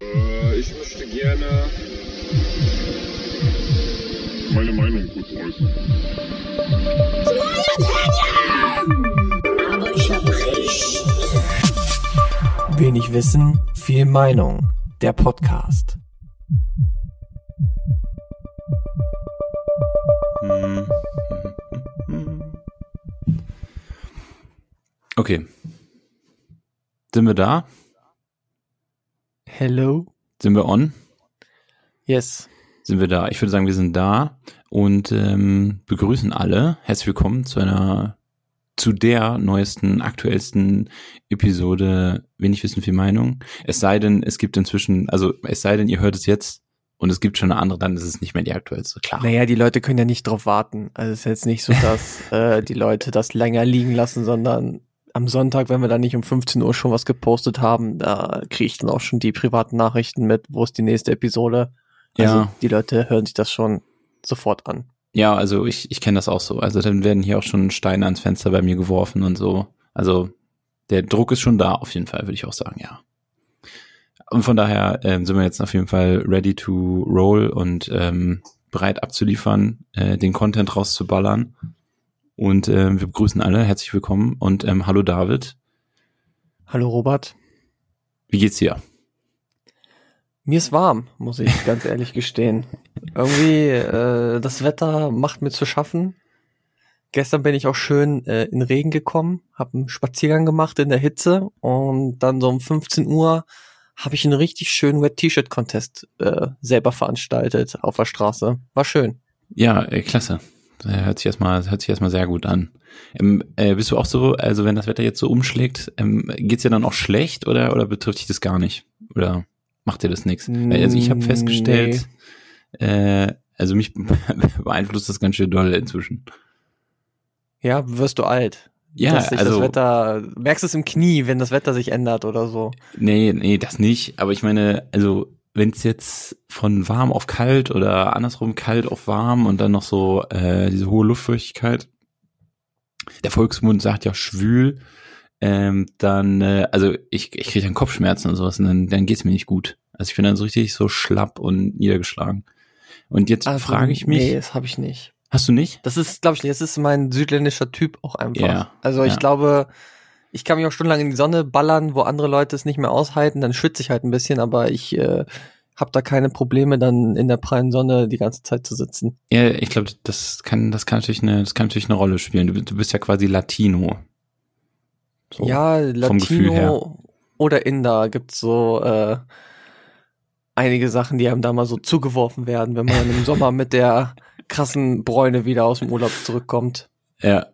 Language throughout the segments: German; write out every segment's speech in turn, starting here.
Äh, ich möchte gerne meine Meinung kurz äußern. Aber ich hab recht. Wenig Wissen, viel Meinung. Der Podcast. Okay. Sind wir da? Hello? Sind wir on? Yes. Sind wir da? Ich würde sagen, wir sind da und ähm, begrüßen alle. Herzlich willkommen zu einer, zu der neuesten, aktuellsten Episode Wenig Wissen, viel Meinung. Es sei denn, es gibt inzwischen, also es sei denn, ihr hört es jetzt und es gibt schon eine andere, dann ist es nicht mehr die aktuellste, klar. Naja, die Leute können ja nicht drauf warten. Also es ist jetzt nicht so, dass äh, die Leute das länger liegen lassen, sondern am Sonntag, wenn wir dann nicht um 15 Uhr schon was gepostet haben, da kriege ich dann auch schon die privaten Nachrichten mit, wo ist die nächste Episode. Also Ja. die Leute hören sich das schon sofort an. Ja, also ich, ich kenne das auch so. Also dann werden hier auch schon Steine ans Fenster bei mir geworfen und so. Also der Druck ist schon da, auf jeden Fall, würde ich auch sagen, ja. Und von daher ähm, sind wir jetzt auf jeden Fall ready to roll und ähm, bereit abzuliefern, äh, den Content rauszuballern. Und ähm, wir begrüßen alle, herzlich willkommen und ähm, hallo David. Hallo Robert. Wie geht's dir? Mir ist warm, muss ich ganz ehrlich gestehen. Irgendwie, äh, das Wetter macht mir zu schaffen. Gestern bin ich auch schön äh, in Regen gekommen, habe einen Spaziergang gemacht in der Hitze und dann so um 15 Uhr habe ich einen richtig schönen Wet-T-Shirt-Contest äh, selber veranstaltet auf der Straße. War schön. Ja, äh, klasse. Äh, Hört sich erstmal, hört sich erstmal sehr gut an. Ähm, äh, bist du auch so, also wenn das Wetter jetzt so umschlägt, ähm, geht's dir dann auch schlecht oder, oder betrifft dich das gar nicht? Oder macht dir das nichts? Also ich habe Mm, festgestellt, äh, also mich beeinflusst das ganz schön doll inzwischen. Ja, wirst du alt. Ja, also das Wetter, merkst du es im Knie, wenn das Wetter sich ändert oder so. nee, nee, das nicht. Aber ich meine, also wenn es jetzt von warm auf kalt oder andersrum kalt auf warm und dann noch so äh, diese hohe Luftfeuchtigkeit, der Volksmund sagt ja schwül, ähm, dann, äh, also ich, ich kriege dann Kopfschmerzen und sowas und dann, dann geht's mir nicht gut. Also ich bin dann so richtig so schlapp und niedergeschlagen. Und jetzt Also, frage ich mich, Nee, das habe ich nicht. hast du nicht? Das ist, glaube ich, nicht. Das ist mein südländischer Typ auch einfach. Ja, also ich ja. glaube, ich kann mich auch stundenlang in die Sonne ballern, wo andere Leute es nicht mehr aushalten, dann schwitze ich halt ein bisschen, aber ich äh, habe da keine Probleme, dann in der prallen Sonne die ganze Zeit zu sitzen. Ja, ich glaube, das kann, das kann natürlich eine, das kann natürlich eine Rolle spielen. Du, du bist ja quasi Latino. So. ja. Latino oder Inder gibt's so äh, einige Sachen, die einem da mal so zugeworfen werden, wenn man im Sommer mit der krassen Bräune wieder aus dem Urlaub zurückkommt. Ja.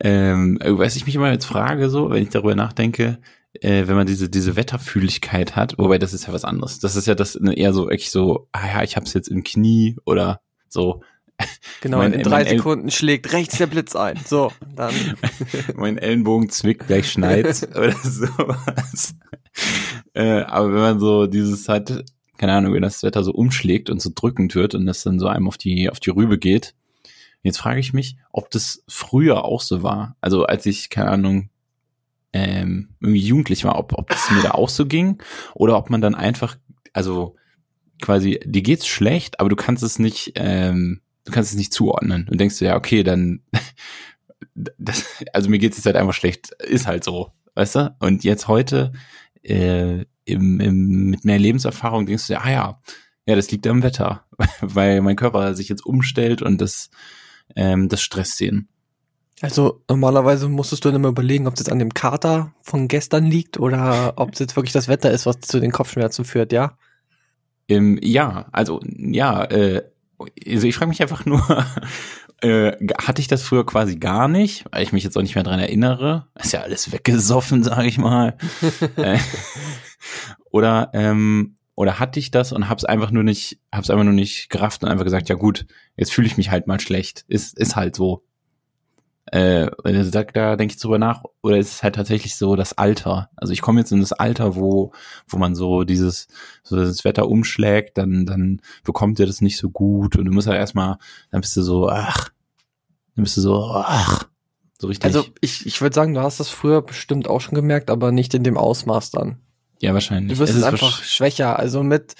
Ähm, was ich mich immer jetzt frage, so, wenn ich darüber nachdenke, äh, wenn man diese, diese Wetterfühligkeit hat, wobei das ist ja was anderes. Das ist ja das ne, eher so, echt so, ah ja, ich hab's jetzt im Knie oder so. Genau, Mein- in drei Sekunden schlägt rechts der Blitz ein. So, dann mein Ellenbogen zwickt, gleich schneit's oder sowas. äh, aber wenn man so dieses hat, keine Ahnung, wenn das Wetter so umschlägt und so drückend wird und das dann so einem auf die, auf die Rübe geht, jetzt frage ich mich, ob das früher auch so war. Also als ich, keine Ahnung, ähm, irgendwie jugendlich war, ob, ob das mir da auch so ging oder ob man dann einfach, also quasi, dir geht's schlecht, aber du kannst es nicht, ähm, du kannst es nicht zuordnen. Du denkst dir, ja, okay, dann, das, also mir geht's jetzt halt einfach schlecht, ist halt so, weißt du? Und jetzt heute, äh, im, im, mit mehr Lebenserfahrung denkst du dir, ah ja, ja, das liegt am Wetter, weil mein Körper sich jetzt umstellt und das, ähm, das stresst ihn. Also normalerweise musstest du dann immer überlegen, ob es jetzt an dem Kater von gestern liegt oder ob es jetzt wirklich das Wetter ist, was zu den Kopfschmerzen führt, ja? Ähm, ja, also ja, äh, also ich frage mich einfach nur, äh, hatte ich das früher quasi gar nicht, weil ich mich jetzt auch nicht mehr dran erinnere. Ist ja alles weggesoffen, sage ich mal. äh, oder ähm, oder hatte ich das und hab's einfach nur nicht, hab's einfach nur nicht gerafft und einfach gesagt, ja gut, jetzt fühle ich mich halt mal schlecht. Ist ist halt so. Äh, also da, da denke ich drüber nach, oder ist es halt tatsächlich so das Alter? Also ich komme jetzt in das Alter, wo, wo man so dieses, so das Wetter umschlägt, dann, dann bekommt ihr das nicht so gut und du musst ja erstmal, dann bist du so, ach, dann bist du so, ach, so richtig. Also ich, ich würde sagen, du hast das früher bestimmt auch schon gemerkt, aber nicht in dem Ausmaß dann. Ja, wahrscheinlich. Du wirst Es es ist einfach schwächer. Also mit,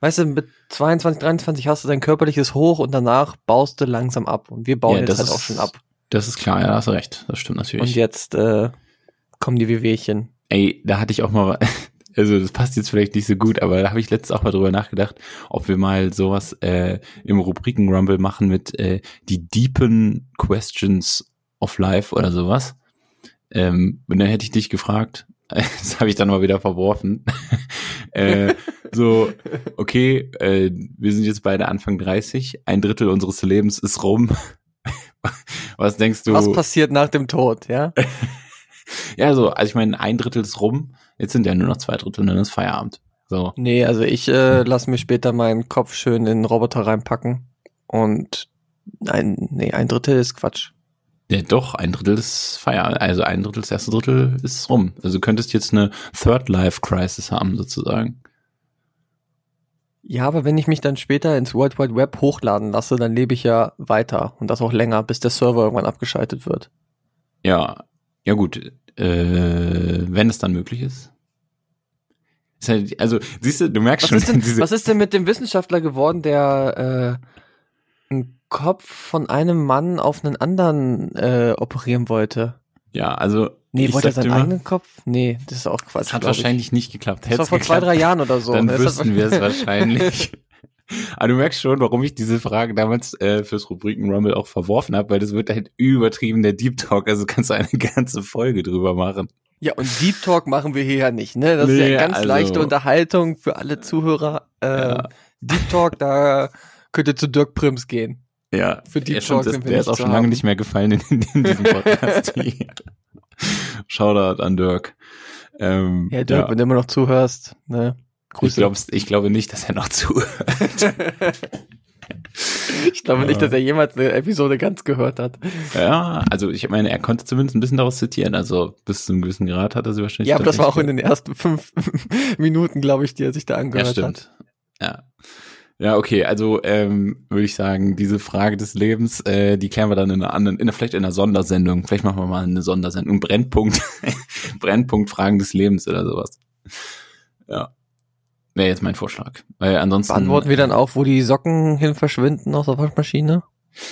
weißt du, mit 22, 23 hast du dein körperliches Hoch und danach baust du langsam ab. Und wir bauen Ja, jetzt das halt auch schon ab. Das ist klar, ja, da hast du recht. Das stimmt natürlich. Und jetzt äh, kommen die Wehwehchen. Ey, da hatte ich auch mal, also das passt jetzt vielleicht nicht so gut, aber da habe ich letztens auch mal drüber nachgedacht, ob wir mal sowas äh, im Rubriken-Rumble machen mit äh, die deepen Questions of Life oder sowas. Ähm, und dann hätte ich dich gefragt, das habe ich dann mal wieder verworfen. äh, so, okay, äh, wir sind jetzt beide Anfang 30, ein Drittel unseres Lebens ist rum. Was denkst du? Was passiert nach dem Tod, ja? Ja, so, also ich meine, ein Drittel ist rum, jetzt sind ja nur noch zwei Drittel und dann ist Feierabend. So. Nee, also ich äh, lasse mir später meinen Kopf schön in den Roboter reinpacken. Und ein, nee, ein Drittel ist Quatsch. Ja, doch, ein Drittel ist Feierabend, also ein Drittel, das erste Drittel ist rum. Also du könntest jetzt eine Third Life Crisis haben, sozusagen. Ja, aber wenn ich mich dann später ins World Wide Web hochladen lasse, dann lebe ich ja weiter und das auch länger, bis der Server irgendwann abgeschaltet wird. Ja, ja gut, äh, wenn es dann möglich ist. ist halt, also, siehst du, du merkst Was schon, ist, denn, was ist denn mit dem Wissenschaftler geworden, der äh, Kopf von einem Mann auf einen anderen äh, operieren wollte? ja, also, Nee, wollte er seinen mal, eigenen Kopf? Nee, das ist auch Quatsch. das hat glaub ich. wahrscheinlich nicht geklappt. Das war Hätt's vor zwei, geklappt, drei Jahren oder so. dann Das wüssten wir es wahrscheinlich. Aber du merkst schon, warum ich diese Frage damals äh, fürs Rubriken Rumble auch verworfen habe, weil das wird halt übertrieben der Deep Talk, also kannst du eine ganze Folge drüber machen. Ja, und Deep Talk machen wir hier ja nicht, ne? Das ist Nee, ja ganz also- leichte Unterhaltung für alle Zuhörer. Äh, Ja. Deep Talk, da könnt ihr zu Dirk Prims gehen. Ja, Für Deep ja, Talk das, sind wir der ist auch schon lange nicht mehr gefallen in, in, in diesem Podcast. Shoutout an Dirk. Ähm, Ja, Dirk, wenn du immer noch zuhörst, ne? ich, Grüße. glaub, ich glaube nicht, dass er noch zuhört. ich glaube nicht, dass er jemals eine Episode ganz gehört hat. ja, also ich meine, er konnte zumindest ein bisschen daraus zitieren. Also bis zu einem gewissen Grad hat er sie wahrscheinlich. Ja, aber das war auch in den ersten fünf Minuten, glaube ich, die er sich da Ja, angehört stimmt. hat. Ja. Ja, okay, also ähm, würde ich sagen, diese Frage des Lebens, äh, die klären wir dann in einer anderen, in vielleicht in einer Sondersendung. Vielleicht machen wir mal eine Sondersendung. Brennpunkt, Brennpunkt Fragen des Lebens oder sowas. Ja. Wäre jetzt mein Vorschlag. Weil ansonsten. Beantworten wir dann auch, wo die Socken hin verschwinden aus der Waschmaschine?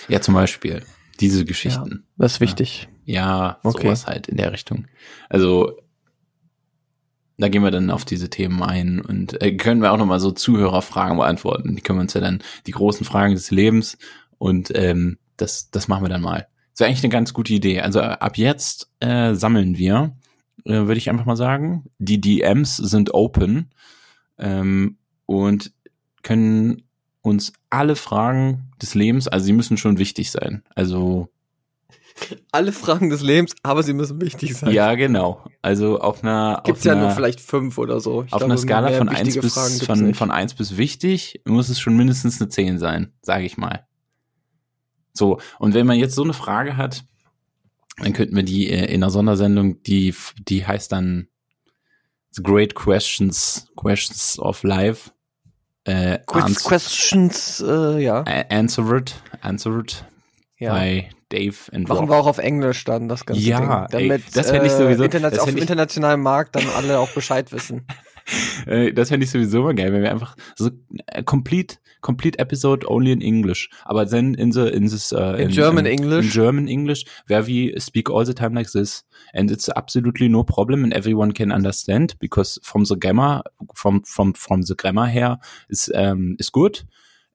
Ja, zum Beispiel. Diese Geschichten. Das ist wichtig. Ja, Okay. sowas halt in der Richtung. Also da gehen wir dann auf diese Themen ein und äh, können wir auch nochmal so Zuhörerfragen beantworten. Die können wir uns ja dann, die großen Fragen des Lebens und ähm, das, das machen wir dann mal. Das wäre eigentlich eine ganz gute Idee. Also äh, ab jetzt äh, sammeln wir, äh, würde ich einfach mal sagen. Die DMs sind open ähm, und können uns alle Fragen des Lebens, also sie müssen schon wichtig sein. Also Alle Fragen des Lebens, aber sie müssen wichtig sein. Ja, genau. Also auf einer, Gibt's auf ja nur vielleicht fünf oder so. Ich auf glaube, einer Skala von eins wichtige bis Fragen gibt's von, von eins bis wichtig muss es schon mindestens eine 10 sein, sage ich mal. So, und wenn man jetzt so eine Frage hat, dann könnten wir die äh, in einer Sondersendung, die, die heißt dann The Great Questions, Questions of Life. Äh, questions, äh, ja. answered, answered ja. by Dave and Machen Rob. wir auch auf Englisch dann das ganze Ja, Ding. ey, Damit das fänd ich sowieso- äh, interna das auf dem internationalen Markt dann alle auch Bescheid wissen. Äh, das fände ich sowieso mal geil, wenn wir einfach so äh, complete, complete episode only in English. Aber then in the, in this, uh, In German in, English. In German English, where we speak all the time like this. And it's absolutely no problem and everyone can understand because from the grammar, from, from, from the grammar here is, um, is good.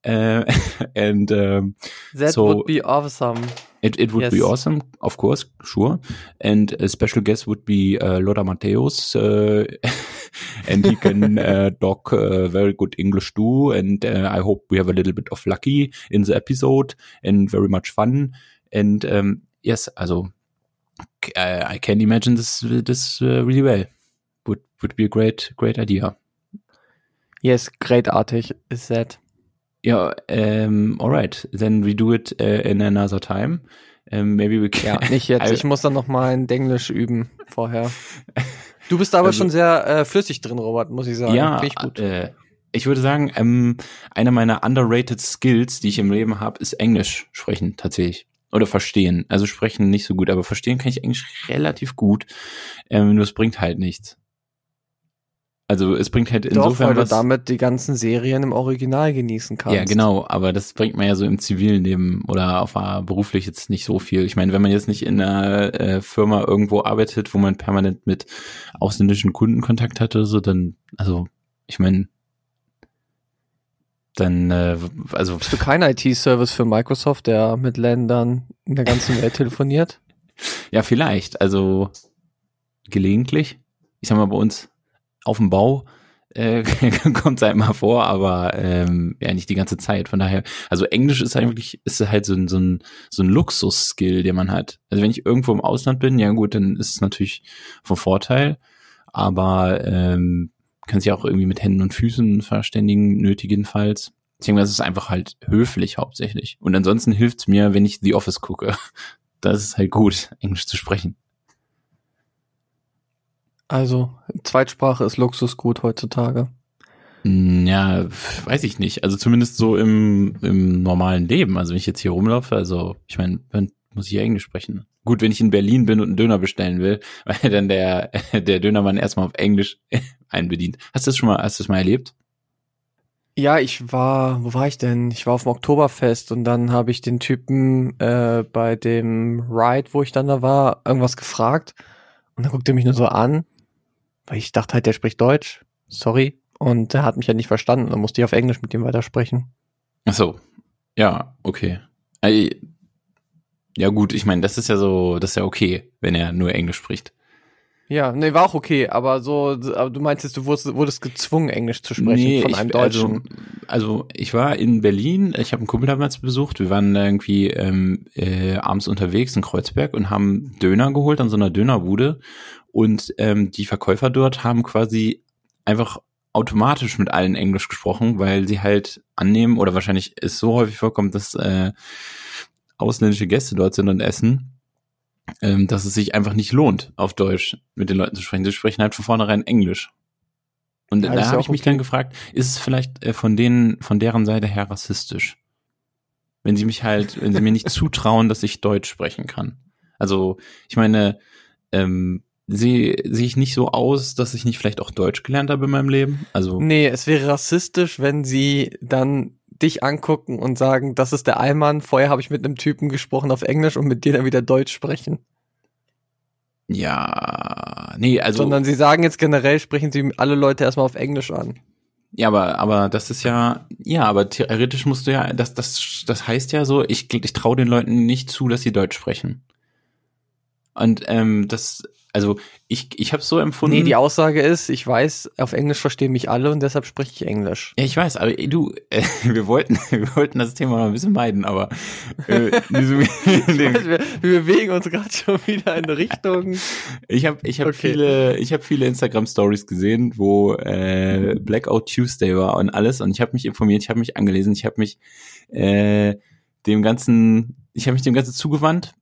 Uh, and, um, That So- would be awesome. It, it would be awesome, of course, sure. And a special guest would be uh, Lothar Matthäus, uh, and he can uh, talk uh, very good English too. And uh, I hope we have a little bit of lucky in the episode and very much fun. And um, yes, also I can imagine this this uh, really well. Would would be a great great idea. Yes, greatartig is that. Yeah. Um, all right. Then we do it uh, in another time. Um, maybe we Ja, can. nicht jetzt. Ich muss dann noch mal in Englisch üben vorher. Du bist aber Also- schon sehr äh, flüssig drin, Robert, muss ich sagen. Ja, Finde ich gut. Äh, ich würde sagen, ähm, einer meiner underrated Skills, die ich im Leben habe, ist Englisch sprechen tatsächlich. Oder verstehen. Also sprechen nicht so gut, aber verstehen kann ich Englisch relativ gut. Ähm, nur es bringt halt nichts. Also es bringt halt Doch, insofern weil du was. damit die ganzen Serien im Original genießen kannst. Ja, genau, aber das bringt man ja so im zivilen Leben oder auf beruflich jetzt nicht so viel. Ich meine, wenn man jetzt nicht in einer äh, Firma irgendwo arbeitet, wo man permanent mit ausländischen Kunden Kontakt hatte, so dann, also ich meine, dann, äh, also Bist du kein IT-Service für Microsoft, der mit Ländern in der ganzen Welt telefoniert? ja, vielleicht, also gelegentlich. Ich sag mal, bei uns auf dem Bau äh, kommt es halt mal vor, aber ähm, ja nicht die ganze Zeit. Von daher, also Englisch ist eigentlich, ist halt so ein, so ein, so ein Luxus-Skill, den man hat. Also wenn ich irgendwo im Ausland bin, ja gut, dann ist es natürlich von Vorteil, aber ähm, kann sich auch irgendwie mit Händen und Füßen verständigen, nötigenfalls. Es ist einfach halt höflich hauptsächlich. Und ansonsten hilft's mir, wenn ich The Office gucke. Das ist halt gut, Englisch zu sprechen. Also, Zweitsprache ist Luxusgut heutzutage. Hm, Ja, weiß ich nicht. Also zumindest so im, im normalen Leben. Also wenn ich jetzt hier rumlaufe, also ich meine, muss ich ja Englisch sprechen. Gut, wenn ich in Berlin bin und einen Döner bestellen will, weil dann der, der Dönermann erstmal auf Englisch einbedient. Hast du das schon mal, hast du das mal erlebt? Ja, ich war, wo war ich denn? Ich war auf dem Oktoberfest und dann habe ich den Typen äh, bei dem Ride, wo ich dann da war, irgendwas gefragt und dann guckte er mich nur so an, weil ich dachte halt, der spricht Deutsch. Sorry. Und er hat mich ja nicht verstanden. Dann musste ich auf Englisch mit ihm weitersprechen. Ach so. Ja, okay. Ja gut, ich meine, das ist ja so, das ist ja okay, wenn er nur Englisch spricht. Ja, nee, war auch okay, aber so, aber du meintest, du wurdest, wurdest gezwungen, Englisch zu sprechen von ich- einem Deutschen. Also, also ich war in Berlin, ich habe einen Kumpel damals besucht, wir waren da irgendwie ähm, äh, abends unterwegs in Kreuzberg und haben Döner geholt an so einer Dönerbude und ähm, die Verkäufer dort haben quasi einfach automatisch mit allen Englisch gesprochen, weil sie halt annehmen oder wahrscheinlich es so häufig vorkommt, dass äh, ausländische Gäste dort sind und essen, ähm, dass es sich einfach nicht lohnt, auf Deutsch mit den Leuten zu sprechen. Sie sprechen halt von vornherein Englisch. Und Ja, da habe ich mich okay. dann gefragt, ist es vielleicht äh, von denen, von deren Seite her rassistisch? Wenn sie mich halt, wenn sie mir nicht zutrauen, dass ich Deutsch sprechen kann. Also, ich meine, ähm, sehe sehe ich nicht so aus, dass ich nicht vielleicht auch Deutsch gelernt habe in meinem Leben? Also, Nee, es wäre rassistisch, wenn sie dann dich angucken und sagen, das ist der Allmann, vorher habe ich mit einem Typen gesprochen auf Englisch und mit dir dann wieder Deutsch sprechen. ja, nee, also, Sondern sie sagen jetzt generell, sprechen sie alle Leute erstmal auf Englisch an. ja, aber, aber das ist ja, ja, aber theoretisch musst du ja, das, das, das heißt ja so, ich, ich traue den Leuten nicht zu, dass sie Deutsch sprechen. Und ähm, das, also ich, ich habe so empfunden. Nee, die Aussage ist, ich weiß, auf Englisch verstehen mich alle und deshalb spreche ich Englisch. Ja, ich weiß, aber ey, du, äh, wir wollten, wir wollten das Thema mal ein bisschen meiden, aber äh, diese, Ich weiß, wir, wir bewegen uns gerade schon wieder in Richtung. ich habe ich hab Okay. viele, ich habe viele Instagram Stories gesehen, wo äh, Blackout Tuesday war und alles, und ich habe mich informiert, ich habe mich angelesen, ich habe mich äh, dem ganzen, ich habe mich dem ganzen zugewandt.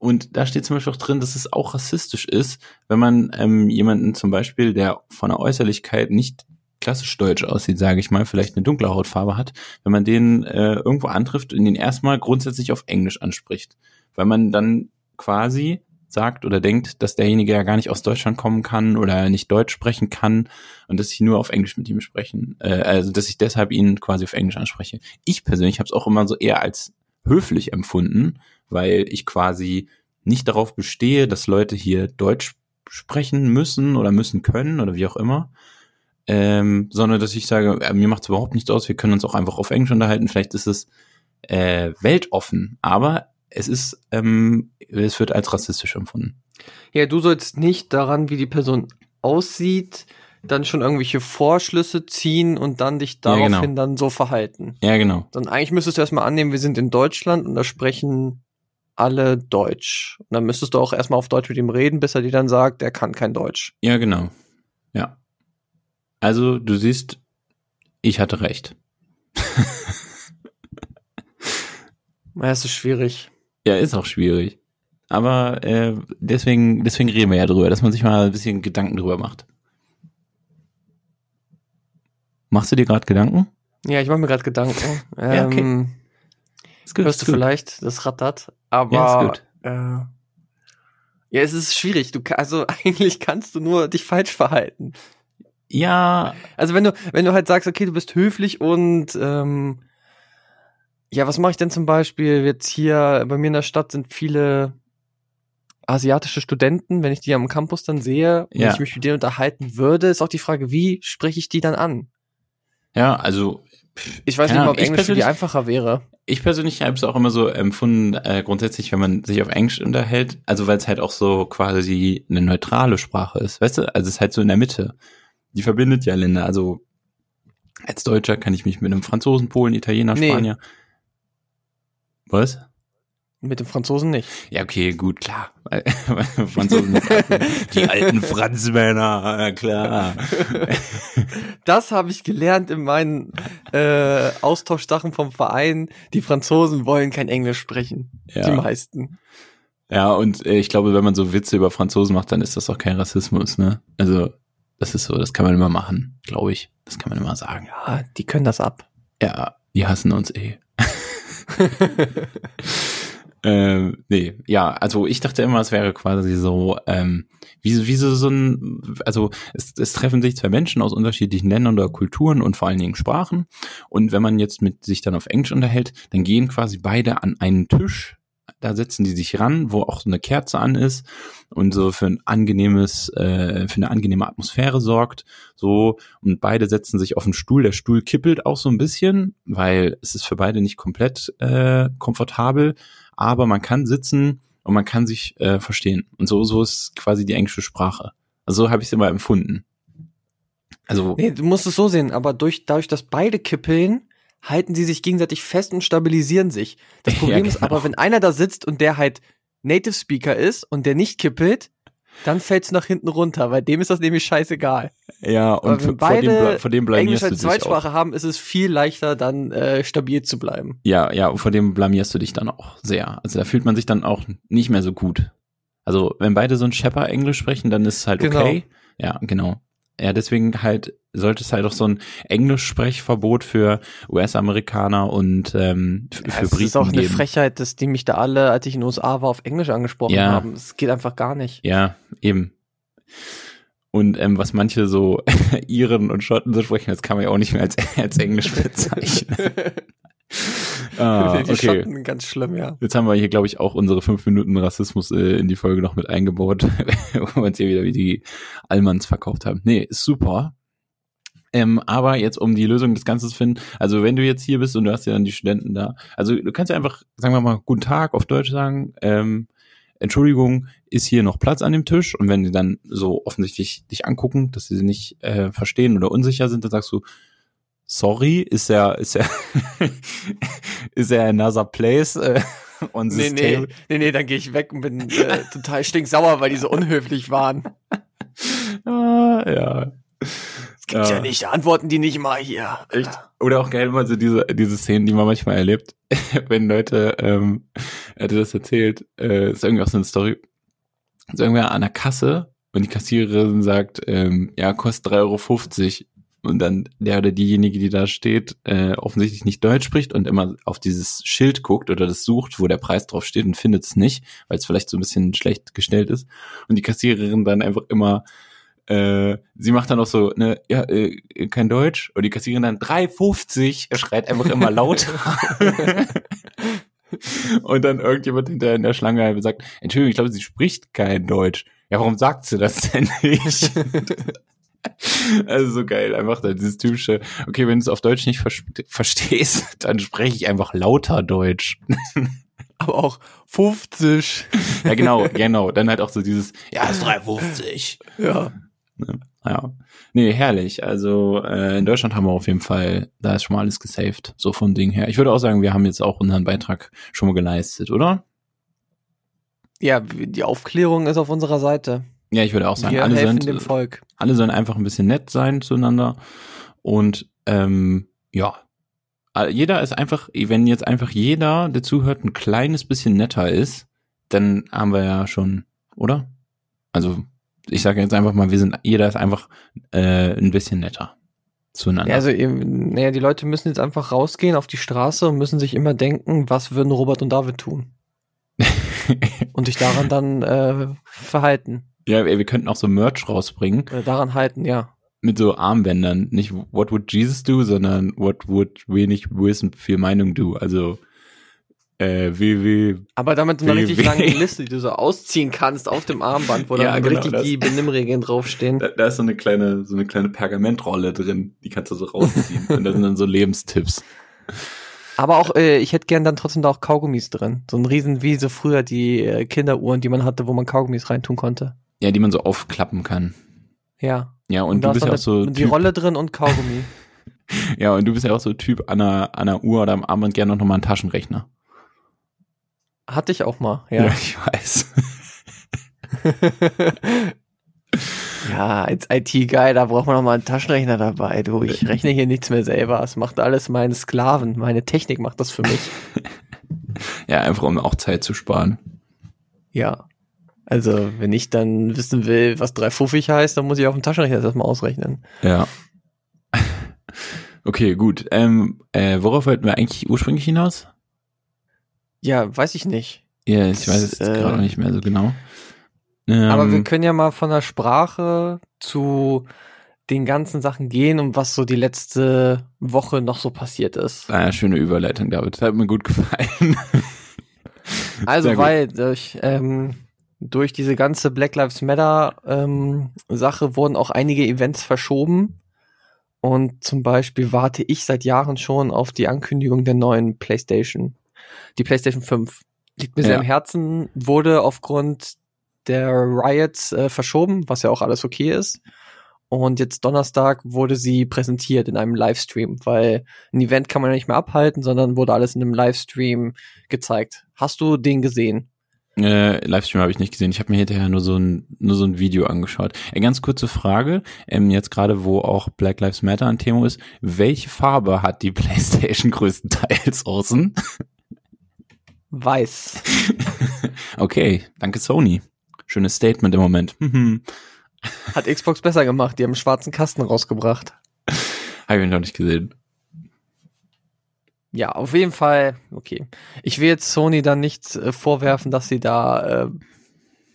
Und da steht zum Beispiel auch drin, dass es auch rassistisch ist, wenn man ähm, jemanden zum Beispiel, der von der Äußerlichkeit nicht klassisch deutsch aussieht, sage ich mal, vielleicht eine dunkle Hautfarbe hat, wenn man den äh, irgendwo antrifft und ihn erstmal grundsätzlich auf Englisch anspricht. Weil man dann quasi sagt oder denkt, dass derjenige ja gar nicht aus Deutschland kommen kann oder nicht Deutsch sprechen kann und dass ich nur auf Englisch mit ihm sprechen, äh, also dass ich deshalb ihn quasi auf Englisch anspreche. Ich persönlich habe es auch immer so eher als höflich empfunden, weil ich quasi nicht darauf bestehe, dass Leute hier Deutsch sprechen müssen oder müssen können oder wie auch immer, ähm, sondern dass ich sage, äh, mir macht es überhaupt nichts aus, wir können uns auch einfach auf Englisch unterhalten, vielleicht ist es äh, weltoffen, aber es ist, ähm, es wird als rassistisch empfunden. Ja, du sollst nicht daran, wie die Person aussieht, dann schon irgendwelche Vorschlüsse ziehen und dann dich Ja, genau. daraufhin dann so verhalten. Ja, genau. Dann eigentlich müsstest du erstmal annehmen, wir sind in Deutschland und da sprechen alle Deutsch. Und dann müsstest du auch erstmal auf Deutsch mit ihm reden, bis er dir dann sagt, er kann kein Deutsch. Ja, genau. Ja. Also, du siehst, ich hatte recht. Ja, es ist schwierig. Ja, ist auch schwierig. Aber äh, deswegen, deswegen reden wir ja drüber, dass man sich mal ein bisschen Gedanken drüber macht. Machst du dir gerade Gedanken? Ja, ich mache mir gerade Gedanken. Ja, okay. ähm, Ist gut, hörst du ist gut. vielleicht, das rattert. Aber Ja, ist gut. Äh, ja, es ist schwierig. Du also eigentlich kannst du nur dich falsch verhalten. Ja, Also wenn du, wenn du halt sagst, okay, du bist höflich und ähm, ja, was mache ich denn zum Beispiel? Jetzt hier bei mir in der Stadt sind viele asiatische Studenten. Wenn ich die am Campus dann sehe, wenn Ja. ich mich mit denen unterhalten würde, ist auch die Frage, wie spreche ich die dann an? Ja, also Ich weiß nicht mal, ob Englisch für die einfacher wäre. ich persönlich habe es auch immer so empfunden, äh, grundsätzlich, wenn man sich auf Englisch unterhält, also weil es halt auch so quasi eine neutrale Sprache ist, weißt du? Also es ist halt so in der Mitte. Die verbindet ja Länder. Also als Deutscher kann ich mich mit einem Franzosen, Polen, Italiener, Nee. Spanier. Was? Mit dem Franzosen nicht. Ja, okay, gut, klar. Franzosen die alten Franzmänner, klar. Das habe ich gelernt in meinen äh, Austauschsachen vom Verein. Die Franzosen wollen kein Englisch sprechen. Die Ja, meisten. ja und äh, ich glaube, wenn man so Witze über Franzosen macht, dann ist das auch kein Rassismus, ne? Also, das ist so, das kann man immer machen, glaube ich. Das kann man immer sagen. Ja, die können das ab. Ja, die hassen uns eh. ähm, nee, ja, also ich dachte immer, es wäre quasi so, ähm, wie, so- wie so, so ein, also es, es treffen sich zwei Menschen aus unterschiedlichen Ländern oder Kulturen und vor allen Dingen Sprachen. Und wenn man jetzt mit sich dann auf Englisch unterhält, dann gehen quasi beide an einen Tisch. Da setzen die sich ran, wo auch so eine Kerze an ist und so für ein angenehmes, äh, für eine angenehme Atmosphäre sorgt. So und beide setzen sich auf den Stuhl. Der Stuhl kippelt auch so ein bisschen, weil es ist für beide nicht komplett äh, komfortabel, aber man kann sitzen und man kann sich äh, verstehen. Und so so ist quasi die englische Sprache. Also so habe ich es immer empfunden. Also Nee, du musst es so sehen, aber durch, dadurch, dass beide kippeln, halten sie sich gegenseitig fest und stabilisieren sich. Das Ja, Problem ist genau. aber, wenn einer da sitzt und der halt Native Speaker ist und der nicht kippelt, dann fällt's nach hinten runter, weil dem ist das nämlich scheißegal. ja und wenn vor dem, beide vor dem Englisch blamierst du als dich auch. Zweitsprache haben, ist es viel leichter, dann äh, stabil zu bleiben. Ja, ja, und vor dem blamierst du dich dann auch sehr. Also da fühlt man sich dann auch nicht mehr so gut. Also wenn beide so ein Schepper Englisch sprechen, dann ist es halt Genau. okay. Ja, genau. Ja, deswegen halt sollte es halt auch so ein Englisch-Sprechverbot für US-Amerikaner und ähm, f- Ja, für es Briten ist auch eine geben. Frechheit, dass die mich da alle, als ich in den USA war, auf Englisch angesprochen Ja. haben. Es geht einfach gar nicht. Ja, eben. Und ähm, was manche so Iren und Schotten so sprechen, das kann man ja auch nicht mehr als, als Englisch bezeichnen. ah, die okay. Schotten ganz schlimm, ja. Jetzt haben wir hier, glaube ich, auch unsere fünf Minuten Rassismus äh, in die Folge noch mit eingebaut, wo wir uns hier wieder wie die Allmanns verkauft haben. Nee, ist super. Ähm, aber jetzt, um die Lösung des Ganzen zu finden, also wenn du jetzt hier bist und du hast ja dann die Studenten da, also du kannst ja einfach, sagen wir mal, guten Tag auf Deutsch sagen, ähm, Entschuldigung, ist hier noch Platz an dem Tisch? Und wenn die dann so offensichtlich dich angucken, dass sie sie nicht äh, verstehen oder unsicher sind, dann sagst du, sorry, ist er, ist er, ist er another place äh, on Nee, this nee, table? nee, nee, dann gehe ich weg und bin äh, total stinksauer, weil die so unhöflich waren. Ah, ja. Es gibt ja. Ja. nicht, antworten die nicht mal hier. Echt? Oder auch geil, immer so diese, diese Szenen, die man manchmal erlebt, wenn Leute, ähm, er hatte das erzählt, äh, ist irgendwie auch so eine Story, ist irgendwer an der Kasse und die Kassiererin sagt, ähm, ja, kostet 3,50 Euro. Und dann der oder diejenige, die da steht, äh, offensichtlich nicht Deutsch spricht und immer auf dieses Schild guckt oder das sucht, wo der Preis drauf steht und findet es nicht, weil es vielleicht so ein bisschen schlecht gestellt ist. Und die Kassiererin dann einfach immer äh, sie macht dann auch so, ne, ja, äh, kein Deutsch. Und die Kassiererin dann 3,50, schreit einfach immer lauter. und dann irgendjemand hinter in der Schlange sagt, Entschuldigung, ich glaube, sie spricht kein Deutsch. Ja, warum sagt sie das denn nicht? also so geil, einfach dieses typische, okay, wenn du es auf Deutsch nicht vers verstehst, dann spreche ich einfach lauter Deutsch. Aber auch 50. ja, genau, genau. Dann halt auch so dieses, ja, ist 3,50. Ja. Ja. Nee, herrlich. Also äh, in Deutschland haben wir auf jeden Fall, da ist schon mal alles gesaved, so vom Ding her. Ich würde auch sagen, wir haben jetzt auch unseren Beitrag schon mal geleistet, oder? Ja, die Aufklärung ist auf unserer Seite. Ja, ich würde auch sagen, Wir alle helfen sind, dem Volk. alle sollen einfach ein bisschen nett sein zueinander. Und ähm, ja, jeder ist einfach, wenn jetzt einfach jeder, der zuhört, ein kleines bisschen netter ist, dann haben wir ja schon, oder? Also ich sage jetzt einfach mal, wir sind, jeder ist einfach äh, ein bisschen netter zueinander. Ja, also, naja, die Leute müssen jetzt einfach rausgehen auf die Straße und müssen sich immer denken, was würden Robert und David tun? Und sich daran dann äh, verhalten. Ja, wir wir könnten auch so Merch rausbringen. Äh, daran halten, ja. mit so Armbändern. Nicht What would Jesus do, sondern What would wenig Wissen viel Meinung do. Also äh, wie, wie, Aber damit eine Wie- richtig lange Liste, die du so ausziehen kannst auf dem Armband, wo Ja, dann genau, richtig das- die Benimmregeln draufstehen. da, da ist so eine kleine, so eine kleine Pergamentrolle drin, die kannst du so rausziehen. Und da sind dann so Lebenstipps. Aber auch, äh, ich hätte gern dann trotzdem da auch Kaugummis drin. So ein riesen, wie so früher die äh, Kinderuhren, die man hatte, wo man Kaugummis reintun konnte. Ja, die man so aufklappen kann. Ja. Ja, und, da du ist bist ja auch so die Typ, Rolle drin und Kaugummi. ja, und du bist ja auch so Typ an einer, an einer Uhr oder am Armband gerne noch mal einen Taschenrechner. Hatte ich auch mal, ja. ich weiß. Ja, als IT-Guy, da braucht man noch mal einen Taschenrechner dabei. Du, ich rechne hier nichts mehr selber. Es macht alles meine Sklaven. Meine Technik macht das für mich. Ja, einfach um auch Zeit zu sparen. Ja. Also, wenn ich dann wissen will, was 350 heißt, dann muss ich auf dem Taschenrechner das erstmal ausrechnen. Ja. Okay, gut. Ähm, äh, worauf wollten wir eigentlich ursprünglich hinaus? Ja, weiß ich nicht. Ja, ich weiß es Äh, gerade nicht mehr so genau. Ähm, Aber wir können ja mal von der Sprache zu den ganzen Sachen gehen und was so die letzte Woche noch so passiert ist. Ah, schöne Überleitung, David. Das hat mir gut gefallen. Also, weil durch, ähm, durch diese ganze Black Lives Matter ähm, Sache wurden auch einige Events verschoben. Und zum Beispiel warte ich seit Jahren schon auf die Ankündigung der neuen PlayStation. Die PlayStation 5. Liegt mir sehr Ja. am Herzen, wurde aufgrund der Riots äh, verschoben, was ja auch alles okay ist. Und jetzt Donnerstag wurde sie präsentiert in einem Livestream, weil ein Event kann man ja nicht mehr abhalten, sondern wurde alles in einem Livestream gezeigt. Hast du den gesehen? Äh, Livestream habe ich nicht gesehen. Ich habe mir hinterher nur so ein nur so ein Video angeschaut. Äh, ganz kurze Frage. Ähm, jetzt gerade, wo auch Black Lives Matter ein Thema ist, welche Farbe hat die PlayStation größtenteils außen? Weiß. okay, danke Sony. Schönes Statement im Moment. Hat Xbox besser gemacht. Die haben einen schwarzen Kasten rausgebracht. habe ich noch nicht gesehen. Ja, auf jeden Fall. Okay. Ich will jetzt Sony dann nicht äh, vorwerfen, dass sie da äh,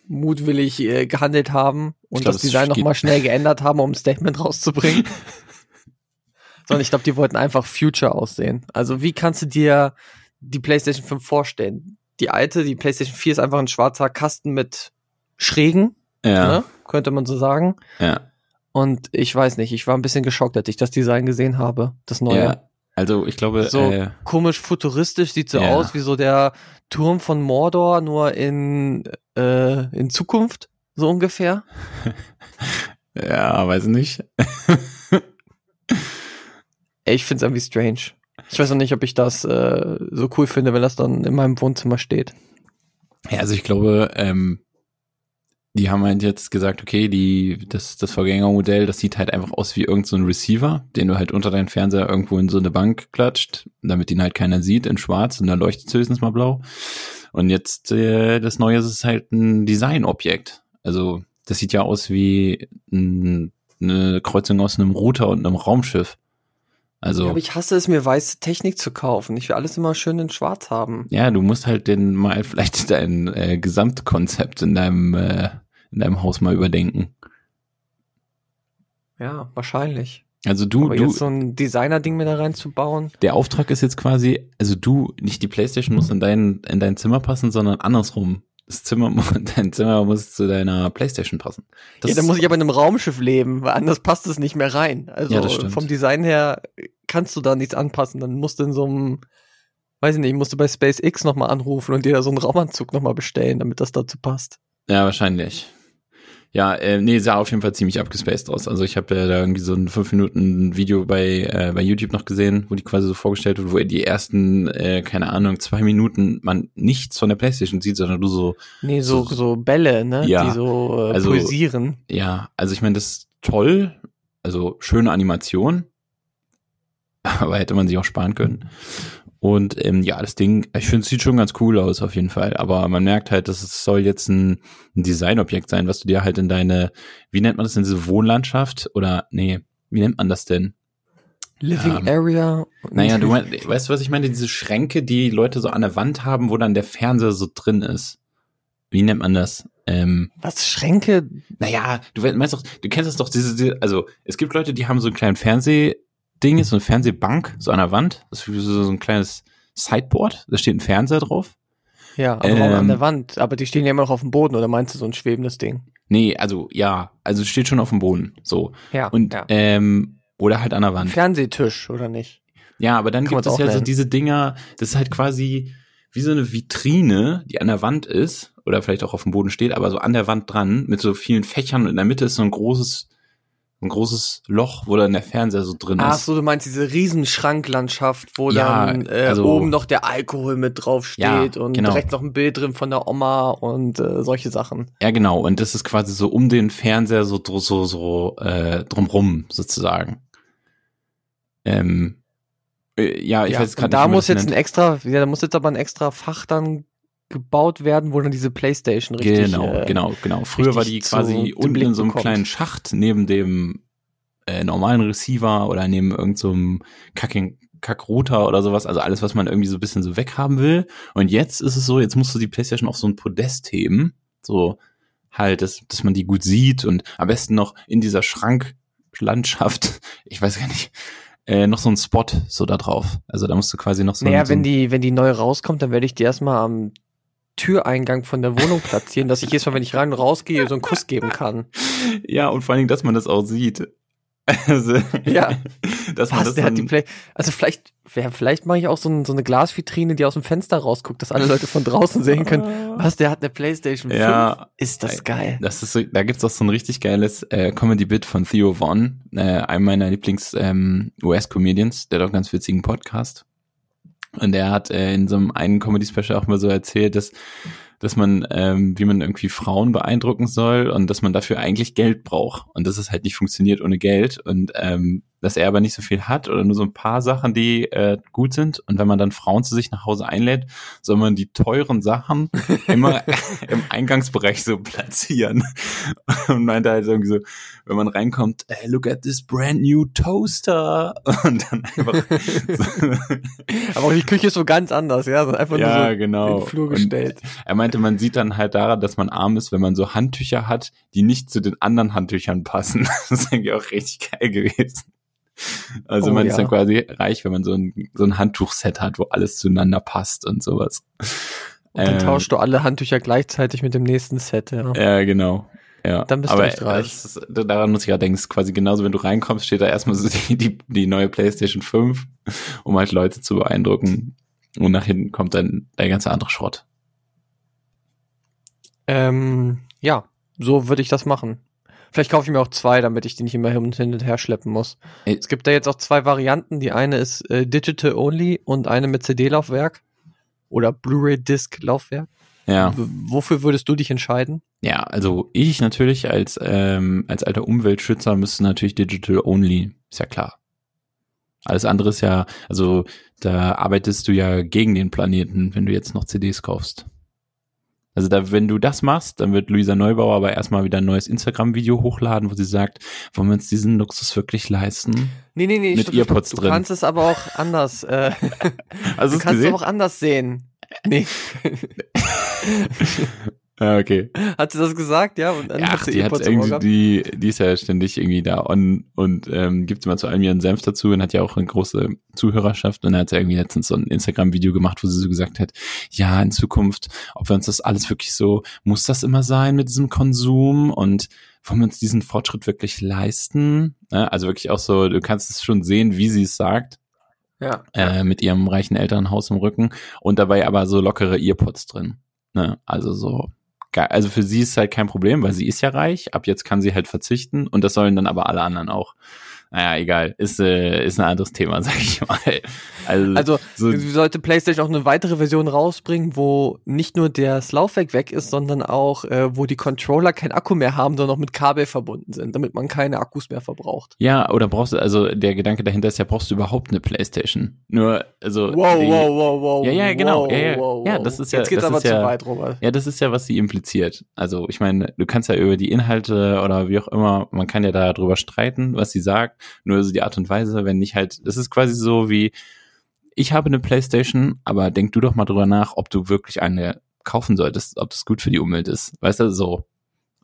mutwillig äh, gehandelt haben und glaub, das es Design nochmal schnell geändert haben, um ein Statement rauszubringen. Sondern ich glaube, die wollten einfach Future aussehen. Also wie kannst du dir die PlayStation 5 vorstellen? Die alte, die PlayStation 4 ist einfach ein schwarzer Kasten mit Schrägen, Ja, ne? könnte man so sagen. ja, Und ich weiß nicht, ich war ein bisschen geschockt, als ich das Design gesehen habe, das neue. ja. Also ich glaube, So äh, komisch futuristisch, sieht so Ja. aus wie so der Turm von Mordor, nur in, äh, in Zukunft, so ungefähr. ja, weiß nicht. Ich find's irgendwie strange. Ich weiß auch nicht, ob ich das äh, so cool finde, wenn das dann in meinem Wohnzimmer steht. Ja, also ich glaube, ähm, die haben halt jetzt gesagt, okay, die, das, das Vorgängermodell, das sieht halt einfach aus wie irgendein so ein Receiver, den du halt unter deinen Fernseher irgendwo in so eine Bank klatscht, damit ihn halt keiner sieht, in schwarz und dann leuchtet es höchstens mal blau. Und jetzt, äh, das Neue ist halt ein Designobjekt. Also, das sieht ja aus wie ein, eine Kreuzung aus einem Router und einem Raumschiff. Also, Ja, aber ich hasse es, mir weiße Technik zu kaufen. Ich will alles immer schön in schwarz haben. Ja, du musst halt den mal vielleicht dein äh, Gesamtkonzept in deinem äh, in deinem Haus mal überdenken. Ja, wahrscheinlich. Also du, aber du, jetzt so ein Designer-Ding mir da reinzubauen. der Auftrag ist jetzt quasi, also du, nicht die Playstation muss in dein in dein Zimmer passen, sondern andersrum. Das Zimmer, dein Zimmer muss zu deiner Playstation passen. Das ja, dann muss ich aber in einem Raumschiff leben, weil anders passt es nicht mehr rein. Also Ja, vom Design her kannst du da nichts anpassen. Dann musst du in so einem, weiß ich nicht, musst du bei SpaceX nochmal anrufen und dir da so einen Raumanzug nochmal bestellen, damit das dazu passt. Ja, wahrscheinlich. Ja, äh, nee, sah auf jeden Fall ziemlich abgespaced aus. Also ich habe ja da irgendwie so ein fünf Minuten Video bei äh, bei YouTube noch gesehen, wo die quasi so vorgestellt wird, wo die ersten, äh, keine Ahnung, zwei Minuten man nichts von der Playstation sieht, sondern du so, Nee, so, So- so Bälle, ne? Ja, Die so äh, also- pulsieren. ja, also ich meine, das ist toll, also schöne Animation, aber hätte man sich auch sparen können. Und ähm, ja, das Ding, ich finde, es sieht schon ganz cool aus auf jeden Fall, aber man merkt halt, dass es soll jetzt ein, ein Designobjekt sein, was du dir halt in deine, wie nennt man das denn, diese Wohnlandschaft oder, nee, wie nennt man das denn? Living ähm, Area. Naja, du meinst, weißt du, was ich meine? Diese Schränke, die Leute so an der Wand haben, wo dann der Fernseher so drin ist. wie nennt man das? Ähm, Was, Schränke? naja, du meinst doch, du kennst das doch, diese, diese, also es gibt Leute, die haben so einen kleinen Fernsehding, so eine Fernsehbank, so an der Wand, das ist so, ein kleines Sideboard, da steht ein Fernseher drauf. Ja, aber warum an Ähm. der Wand? Aber die stehen ja immer noch auf dem Boden, oder meinst du so ein schwebendes Ding? Nee, also ja, also steht schon auf dem Boden, so. Ja, Und, ja. ähm, oder halt an der Wand. Fersehtisch, oder nicht? Ja, aber dann Kann gibt es ja so diese Dinger, das ist halt quasi wie so eine Vitrine, die an der Wand ist oder vielleicht auch auf dem Boden steht, aber so an der Wand dran mit so vielen Fächern und in der Mitte ist so ein großes ein großes Loch, wo dann der Fernseher so drin Ach ist. so, du meinst diese Riesenschranklandschaft, wo Ja, dann äh, also- oben noch der Alkohol mit drauf Ja, steht und genau. rechts noch ein Bild drin von der Oma und äh, solche Sachen. Ja, genau, und das ist quasi so um den Fernseher so so so äh, drumrum sozusagen. Ähm äh, ja, ich ja, weiß gerade da nicht, man muss jetzt ein nennt. extra, ja, da muss jetzt aber ein extra Fach dann gebaut werden, wo dann diese Playstation richtig. Genau, äh, genau, genau. Früher war die quasi unten in so einem bekommt. kleinen Schacht neben dem äh, normalen Receiver oder neben irgendeinem so Kacking Kackrouter oder sowas, also alles, was man irgendwie so ein bisschen so weghaben will. Und jetzt ist es so, jetzt musst du die Playstation auf so ein Podest heben, so halt, dass, dass man die gut sieht und am besten noch in dieser Schranklandschaft, ich weiß gar nicht, äh, noch so ein Spot so da drauf. Also da musst du quasi noch so, Naja, so wenn die, wenn die neu rauskommt, dann werde ich die erstmal am Türeingang von der Wohnung platzieren, dass ich jedes Mal, wenn ich rein und rausgehe, so einen Kuss geben kann. ja, und vor allen Dingen, dass man das auch sieht. Also, Ja. dass man Was, das der hat die Play. Also vielleicht, ja, vielleicht mache ich auch so, ein, so eine Glasvitrine, die aus dem Fenster rausguckt, dass alle Leute von draußen sehen können. Was, der hat eine Playstation 5? Ja, Ist das geil. das ist so, da gibt's auch so ein richtig geiles äh, Comedy-Bit von Theo Vaughn, äh, einem meiner Lieblings ähm, der hat auch einen ganz witzigen Podcast. Und der hat äh, in so einem einen Comedy-Special auch mal so erzählt, dass dass man, ähm, wie man irgendwie Frauen beeindrucken soll und dass man dafür eigentlich Geld braucht. Und dass es halt nicht funktioniert ohne Geld. Und ähm, dass er aber nicht so viel hat oder nur so ein paar Sachen, die äh, gut sind und wenn man dann Frauen zu sich nach Hause einlädt, soll man die teuren Sachen immer im Eingangsbereich so platzieren und meinte halt irgendwie so, wenn man reinkommt, hey, look at this brand new toaster und dann einfach so, Aber auch die Küche ist so ganz anders, ja. So einfach ja, nur so genau. in den Flur Und gestellt. er meinte, man sieht dann halt daran, dass man arm ist, wenn man so Handtücher hat, die nicht zu den anderen Handtüchern passen. Das ist eigentlich auch richtig geil gewesen. Also Oh, man ist ja. dann quasi reich, wenn man so ein, so ein Handtuchset hat, wo alles zueinander passt und sowas. Und dann Ähm, tauschst du alle Handtücher gleichzeitig mit dem nächsten Set, ja. Ja, genau. Ja. Dann bist du Aber echt reich. das Ist, daran muss ich ja denken, es ist quasi genauso, wenn du reinkommst, steht da erstmal so die, die, die neue PlayStation 5, um halt Leute zu beeindrucken. Und nach hinten kommt dann der ganze andere Schrott. Ähm, ja, so würde ich das machen. Vielleicht kaufe ich mir auch zwei, damit ich die nicht immer hin und her schleppen muss. Ey. Es gibt da jetzt auch zwei Varianten. Die eine ist äh, Digital Only und eine mit CD-Laufwerk oder Blu-ray-Disc-Laufwerk. Ja. Wofür würdest du dich entscheiden? Ja, also ich natürlich als, ähm, als alter Umweltschützer müsste natürlich Digital Only, ist ja klar. Alles andere ist ja, also da arbeitest du ja gegen den Planeten, wenn du jetzt noch CDs kaufst. Also da, wenn du das machst, dann wird Luisa Neubauer aber erstmal wieder ein neues Instagram-Video hochladen, wo sie sagt, wollen wir uns diesen Luxus wirklich leisten? Nee, nee, nee, Mit stopp, stopp. Du drin. kannst es aber auch anders. Äh, Also du es kannst es gesehen? auch anders sehen. Nee. Ah, okay. hat sie das gesagt? Ja, und dann Ja, hat ach, sie die hat im Ohr irgendwie, die, die ist ja ständig irgendwie da on und ähm, gibt immer zu allem ihren Senf dazu und hat ja auch eine große Zuhörerschaft und dann hat sie irgendwie letztens so ein Instagram-Video gemacht, wo sie so gesagt hat, ja, in Zukunft, ob wir uns das alles wirklich so, muss das immer sein mit diesem Konsum und wollen wir uns diesen Fortschritt wirklich leisten? Ja, also wirklich auch so, du kannst es schon sehen, wie sie es sagt, Ja. äh, mit ihrem reichen Elternhaus im Rücken und dabei aber so lockere Earpods drin. Ne? Also so, also für sie ist halt kein Problem, weil sie ist ja reich. Ab jetzt kann sie halt verzichten und das sollen dann aber alle anderen auch. Naja, egal, ist, äh, ist ein anderes Thema, sag ich mal. Also, Also so, sollte PlayStation auch eine weitere Version rausbringen, wo nicht nur das Laufwerk weg ist, sondern auch, äh, wo die Controller kein Akku mehr haben, sondern auch mit Kabel verbunden sind, damit man keine Akkus mehr verbraucht. ja, oder brauchst du, also der Gedanke dahinter ist ja, brauchst du überhaupt eine Playstation? Nur, also. Wow, die, wow, wow, wow. Ja, ja, genau. Wow, Ja, ja. wow, Ja, wow. das ist ja- Jetzt geht's das aber ist zu ja- weit, Robert. Ja, das ist ja, was sie impliziert. Also ich meine, du kannst ja über die Inhalte oder wie auch immer, man kann ja da drüber streiten, was sie sagt. Nur so die Art und Weise, wenn nicht halt, es ist quasi so wie, ich habe eine Playstation, aber denk du doch mal drüber nach, ob du wirklich eine kaufen solltest, ob das gut für die Umwelt ist. Weißt du, so.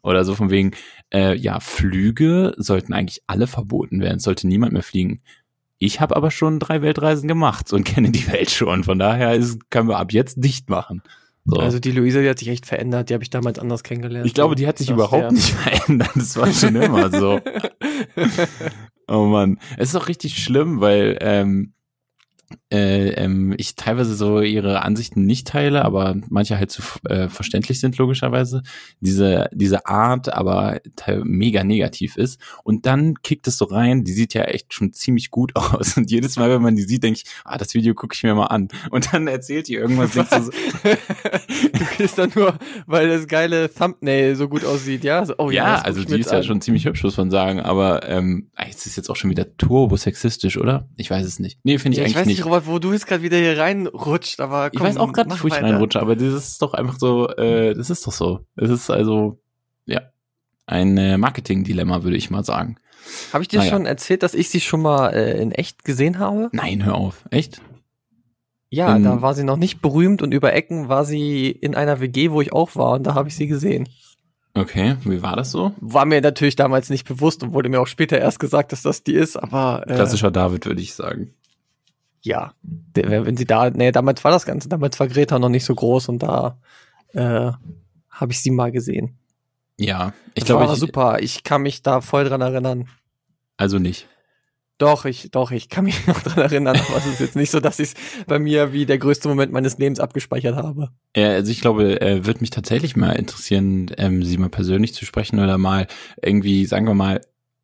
Oder so von wegen, äh, ja, Flüge sollten eigentlich alle verboten werden, es sollte niemand mehr fliegen. Ich habe aber schon drei Weltreisen gemacht und kenne die Welt schon. Von daher ist, können wir ab jetzt dicht machen. So. Also die Luisa, die hat sich echt verändert, die habe ich damals anders kennengelernt. ich glaube, die hat sich Das überhaupt der- nicht verändert. Das war schon immer so. Oh Mann. Es ist auch richtig schlimm, weil ähm, äh, ähm, ich teilweise so ihre Ansichten nicht teile, aber manche halt zu äh, verständlich sind, logischerweise. Diese, diese Art aber mega negativ ist. Und dann kickt es so rein, die sieht ja echt schon ziemlich gut aus. Und jedes Mal, wenn man die sieht, denke ich, ah, das Video gucke ich mir mal an. Und dann erzählt die irgendwas, denkst du so, du gehst dann nur, weil das geile Thumbnail so gut aussieht, ja? So, oh, ja, guck also ich die ist jetzt ja an. schon ziemlich hübsch, muss man sagen, aber ähm, ah, jetzt ist jetzt auch schon wieder turbo-sexistisch, oder? Ich weiß es nicht. Nee, finde ich Ja, ich eigentlich weiß nicht, nicht. Robert, wo du jetzt gerade wieder hier reinrutscht, aber Ich komm, weiß auch gerade nicht, wo ich reinrutsche, aber das ist doch einfach so, äh, das ist doch so. Es ist also, ja, ein äh, Marketing-Dilemma, würde ich mal sagen. Habe ich dir Naja. schon erzählt, dass ich sie schon mal äh, in echt gesehen habe? Nein, hör auf. Echt? Ja, In- da war sie noch nicht berühmt und über Ecken war sie in einer WG, wo ich auch war und da habe ich sie gesehen. Okay, wie war das so? War mir natürlich damals nicht bewusst und wurde mir auch später erst gesagt, dass das die ist, aber äh, Klassischer David, würde ich sagen. Ja, wenn sie da, nee, damals war das Ganze, damals war Greta noch nicht so groß und da äh, habe ich sie mal gesehen. Ja, ich Das glaube, war ich, super, ich kann mich da voll dran erinnern. also nicht. Doch, ich, doch, ich kann mich noch dran erinnern, aber es ist jetzt nicht so, dass ich es bei mir wie der größte Moment meines Lebens abgespeichert habe. Ja, also ich glaube, äh, wird mich tatsächlich mal interessieren, ähm, sie mal persönlich zu sprechen oder mal irgendwie, sagen wir mal,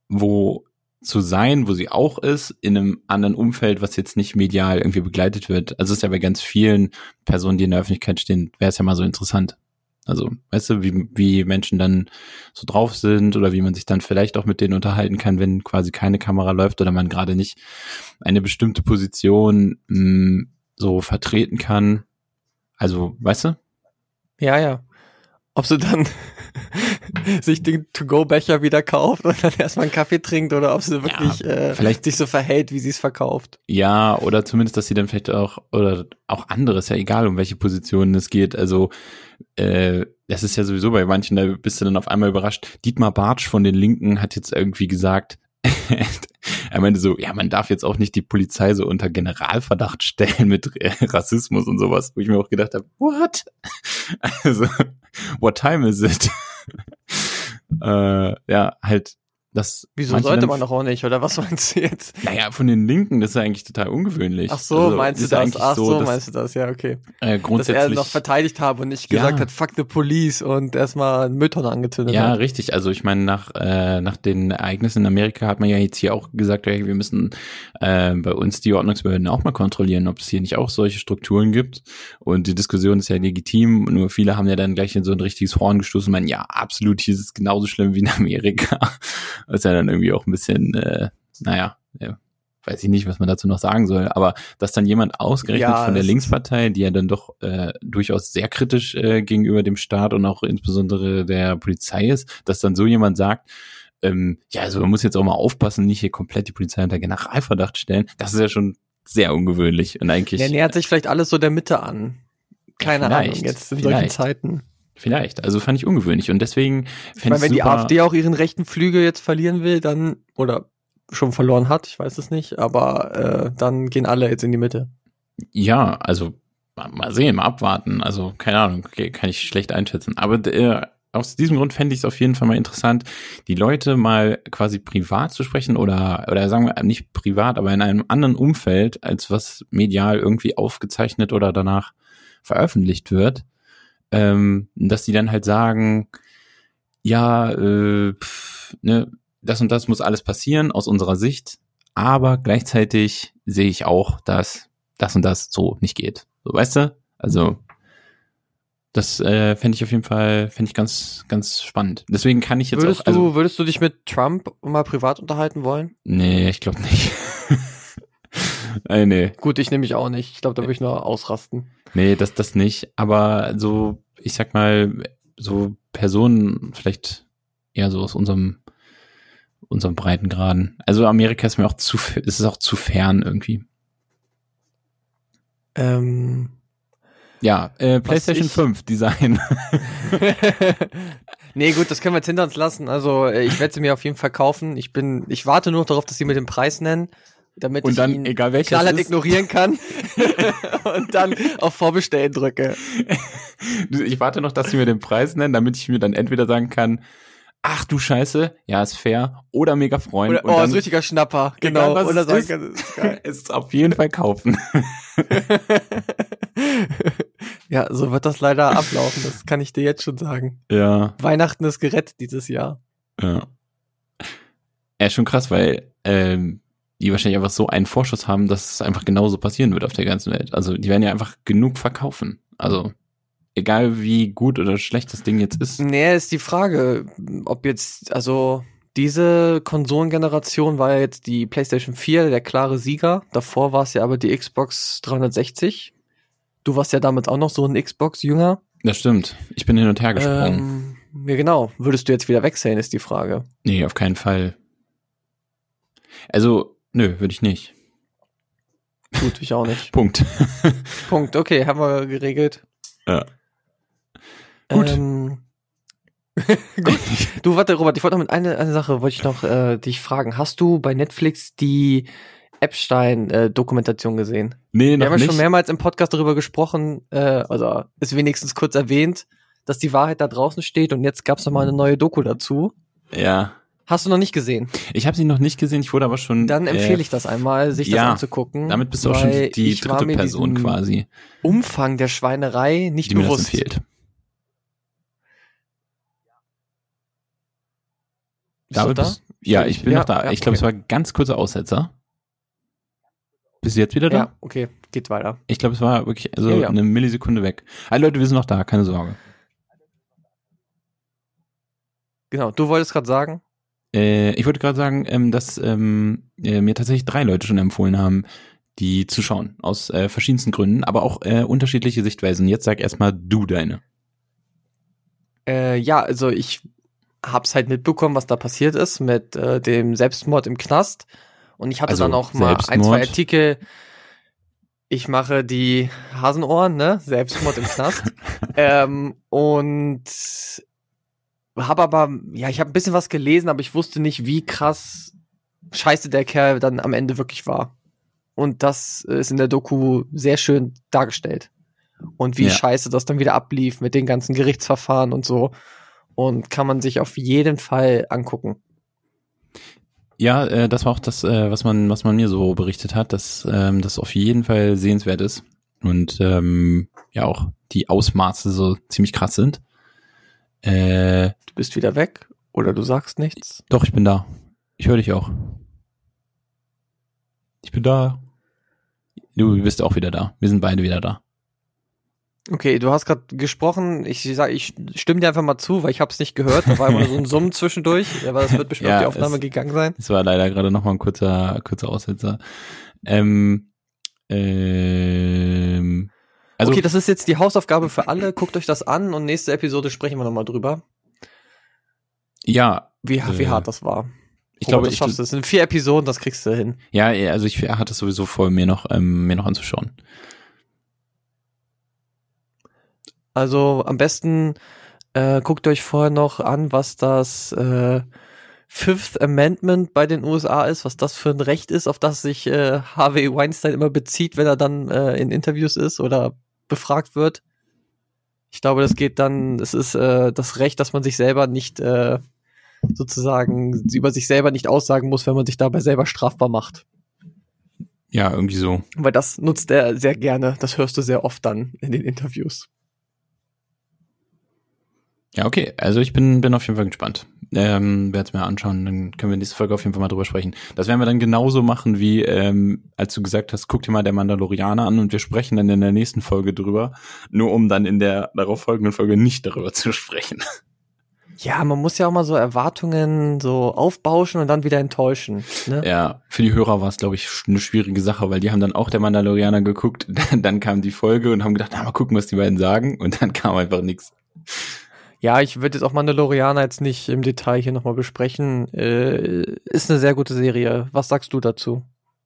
wo zu sein, wo sie auch ist, in einem anderen Umfeld, was jetzt nicht medial irgendwie begleitet wird. Also ist ja bei ganz vielen Personen, die in der Öffentlichkeit stehen, wäre es ja mal so interessant. Also, weißt du, wie, wie Menschen dann so drauf sind oder wie man sich dann vielleicht auch mit denen unterhalten kann, wenn quasi keine Kamera läuft oder man gerade nicht eine bestimmte Position mh, so vertreten kann. Also, weißt du? Ja, ja. Ob sie dann sich den To-Go-Becher wieder kauft und dann erstmal einen Kaffee trinkt oder ob sie wirklich äh, vielleicht- sich so verhält, wie sie es verkauft. Ja, oder zumindest, dass sie dann vielleicht auch, oder auch andere, ist ja egal, um welche Positionen es geht. Also, äh, das ist ja sowieso bei manchen, da bist du dann auf einmal überrascht. Dietmar Bartsch von den Linken hat jetzt irgendwie gesagt, er meinte so, ja, man darf jetzt auch nicht die Polizei so unter Generalverdacht stellen mit äh, Rassismus und sowas, wo ich mir auch gedacht habe, what? Also, what time is it? äh, ja, halt, das. Wieso sollte man doch auch nicht, oder was meinst du jetzt? Naja, von den Linken, das ist ja eigentlich total ungewöhnlich. Ach so, Also, meinst du ja das? Ach so, dass, meinst du das? Ja, okay. äh, Dass er grundsätzlich. noch verteidigt habe und nicht Ja. gesagt hat, fuck the police und erstmal einen angezündet ja, hat. richtig. Also ich meine, nach, äh, nach den Ereignissen in Amerika hat man ja jetzt hier auch gesagt, hey, wir müssen äh, bei uns die Ordnungsbehörden auch mal kontrollieren, ob es hier nicht auch solche Strukturen gibt. Und die Diskussion ist ja legitim, nur viele haben ja dann gleich in so ein richtiges Horn gestoßen und meinen, ja, absolut, hier ist es genauso schlimm wie in Amerika. Was ja dann irgendwie auch ein bisschen, äh, naja, ja, weiß ich nicht, was man dazu noch sagen soll, aber dass dann jemand ausgerechnet Ja, von der das- Linkspartei, die ja dann doch äh, durchaus sehr kritisch äh, gegenüber dem Staat und auch insbesondere der Polizei ist, dass dann so jemand sagt, ähm, ja, also man muss jetzt auch mal aufpassen, nicht hier komplett die Polizei unter Generalverdacht stellen, das ist ja schon sehr ungewöhnlich und eigentlich Der nähert sich vielleicht alles so der Mitte an. Keine Ahnung, jetzt in solchen. Zeiten. Vielleicht, also fand ich ungewöhnlich und deswegen Ich fände meine, wenn ich die AfD auch ihren rechten Flügel jetzt verlieren will, dann, oder schon verloren hat, ich weiß es nicht, aber äh, dann gehen alle jetzt in die Mitte. Ja, also mal sehen, mal abwarten. Also keine Ahnung, kann ich schlecht einschätzen. Aber äh, aus diesem Grund fände ich es auf jeden Fall mal interessant, die Leute mal quasi privat zu sprechen oder oder sagen wir nicht privat, aber in einem anderen Umfeld, als was medial irgendwie aufgezeichnet oder danach veröffentlicht wird, ähm, dass die dann halt sagen, ja, äh, pff, ne, das und das muss alles passieren aus unserer Sicht, aber gleichzeitig sehe ich auch, dass das und das so nicht geht. So, weißt du? Also, das äh, fände ich auf jeden Fall, fände ich ganz, ganz spannend. Deswegen kann ich jetzt Würdest auch, also, du, würdest du dich mit Trump mal privat unterhalten wollen? nee, ich glaube nicht. äh, nee, Gut, ich nehme mich auch nicht. Ich glaube, da würde ich nur ausrasten. nee, das, das nicht. Aber so, ich sag mal, so Personen vielleicht eher so aus unserem, unserem Breitengraden. Also Amerika ist mir auch zu, es ist auch zu fern irgendwie. Ähm, Ja, äh, PlayStation ich- 5 Design. nee, gut, das können wir jetzt hinter uns lassen. Also, äh, ich werde sie mir auf jeden Fall kaufen. Ich bin, ich warte nur darauf, dass sie mir den Preis nennen, damit Und ich dann, ihn egal welches ist. ignorieren kann und dann auf Vorbestellen drücke. Ich warte noch, dass sie mir den Preis nennen, damit ich mir dann entweder sagen kann, ach du Scheiße, ja, ist fair, oder mega freuen. Oder, und oh, dann ist richtiger Schnapper. Egal, Genau. was Oder sagen ist. kann, das ist geil. es auf jeden Fall kaufen. ja, so wird das leider ablaufen. Das kann ich dir jetzt schon sagen. Ja, Weihnachten ist gerettet dieses Jahr. ja. Ja, ist schon krass, weil ähm, die wahrscheinlich einfach so einen Vorschuss haben, dass es einfach genauso passieren wird auf der ganzen Welt. Also die werden ja einfach genug verkaufen. Also egal wie gut oder schlecht das Ding jetzt ist. Nee, ist die Frage, ob jetzt, also diese Konsolengeneration war ja jetzt die PlayStation 4 der klare Sieger. Davor war es ja aber die Xbox 360. Du warst ja damit auch noch so ein Xbox-Jünger. Das stimmt. Ich bin hin und her gesprungen. Ähm, ja, genau. Würdest du jetzt wieder wechseln, ist die Frage. Nee, auf keinen Fall. Also, nö, würde ich nicht. Gut, ich auch nicht. Punkt. Punkt. Okay, haben wir geregelt. Ja. Gut. Ähm, gut. Du, warte, Robert, ich wollte noch mit eine, eine Sache, wollte ich noch äh, dich fragen. Hast du bei Netflix die Epstein-Dokumentation gesehen? Nee, Wir noch haben ja nicht. schon mehrmals im Podcast darüber gesprochen, äh, also ist wenigstens kurz erwähnt, dass die Wahrheit da draußen steht und jetzt gab's noch mal eine neue Doku dazu. ja. Hast du noch nicht gesehen? Ich habe sie noch nicht gesehen, ich wurde aber schon. Dann empfehle äh, ich das einmal, sich ja, das anzugucken. Damit bist du auch schon die dritte Person quasi, Umfang der Schweinerei nicht die mir das bewusst. empfiehlt. Bist du David, da? bist- ja, ich bin Ja, noch da. ja, ich glaube, okay. es war ein ganz kurzer Aussetzer. Bist du jetzt wieder da? Ja, okay, geht weiter. Ich glaube, es war wirklich so Ja, eine Millisekunde weg. Ah, Leute, wir sind noch da, keine Sorge. Genau, du wolltest gerade sagen, Äh, ich wollte gerade sagen, ähm, dass ähm, äh, mir tatsächlich drei Leute schon empfohlen haben, die zu schauen. Aus äh, verschiedensten Gründen, aber auch äh, unterschiedliche Sichtweisen. Jetzt sag erstmal du deine. äh, ja, also ich hab's halt mitbekommen, was da passiert ist mit äh, dem Selbstmord im Knast. Und ich hatte Also dann auch mal ein, Selbstmord? zwei Artikel. Ich mache die Hasenohren, ne? Selbstmord im Knast. ähm, und habe aber, ja, ich habe ein bisschen was gelesen, aber ich wusste nicht, wie krass scheiße der Kerl dann am Ende wirklich war. Und das ist in der Doku sehr schön dargestellt. Und wie Ja. scheiße das dann wieder ablief mit den ganzen Gerichtsverfahren und so. Und kann man sich auf jeden Fall angucken. Ja, äh, das war auch das, äh, was man, was man mir so berichtet hat, dass ähm, das auf jeden Fall sehenswert ist und ähm, ja auch die Ausmaße so ziemlich krass sind. Äh, Du bist wieder weg oder du sagst nichts. doch, ich bin da. Ich höre dich auch. Ich bin da. Du bist auch wieder da. Wir sind beide wieder da. Okay, du hast gerade gesprochen. Ich sag, ich stimme dir einfach mal zu, weil ich habe es nicht gehört. Da war immer so ein Summen zwischendurch, aber das wird bestimmt Ja, auf die Aufnahme es- gegangen sein. Es war leider gerade noch mal ein kurzer, kurzer Aussetzer. Ähm, ähm, also okay, das ist jetzt die Hausaufgabe für alle. Guckt euch das an und nächste Episode sprechen wir nochmal drüber, ja, wie, wie Äh, hart das war. ich glaube, das ich, schaffst du. Das sind vier Episoden, das kriegst du hin. ja, ja, also ich hatte es sowieso vor, mir noch, ähm, mir noch anzuschauen. Also am besten äh, guckt euch vorher noch an, was das äh, Fifth Amendment bei den USA ist, was das für ein Recht ist, auf das sich äh, Harvey Weinstein immer bezieht, wenn er dann äh, in Interviews ist oder befragt wird. Ich glaube, das geht dann, es ist äh, das Recht, dass man sich selber nicht äh, sozusagen über sich selber nicht aussagen muss, wenn man sich dabei selber strafbar macht. Ja, irgendwie so. Weil das nutzt er sehr gerne. Das hörst du sehr oft dann in den Interviews. Ja, okay. Also ich bin, bin auf jeden Fall gespannt. Ähm, werde es mir anschauen, dann können wir nächste Folge auf jeden Fall mal drüber sprechen. Das werden wir dann genauso machen, wie ähm, als du gesagt hast, guck dir mal der Mandalorianer an und wir sprechen dann in der nächsten Folge drüber, nur um dann in der darauf folgenden Folge nicht darüber zu sprechen. Ja, man muss ja auch mal so Erwartungen so aufbauschen und dann wieder enttäuschen. Ne? Ja, für die Hörer war es, glaube ich, eine schwierige Sache, weil die haben dann auch der Mandalorianer geguckt, dann, dann kam die Folge und haben gedacht, na, mal gucken, was die beiden sagen und dann kam einfach nichts. Ja, ich würde jetzt auch Mandalorianer jetzt nicht im Detail hier nochmal besprechen. Äh, ist eine sehr gute Serie. Was sagst du dazu?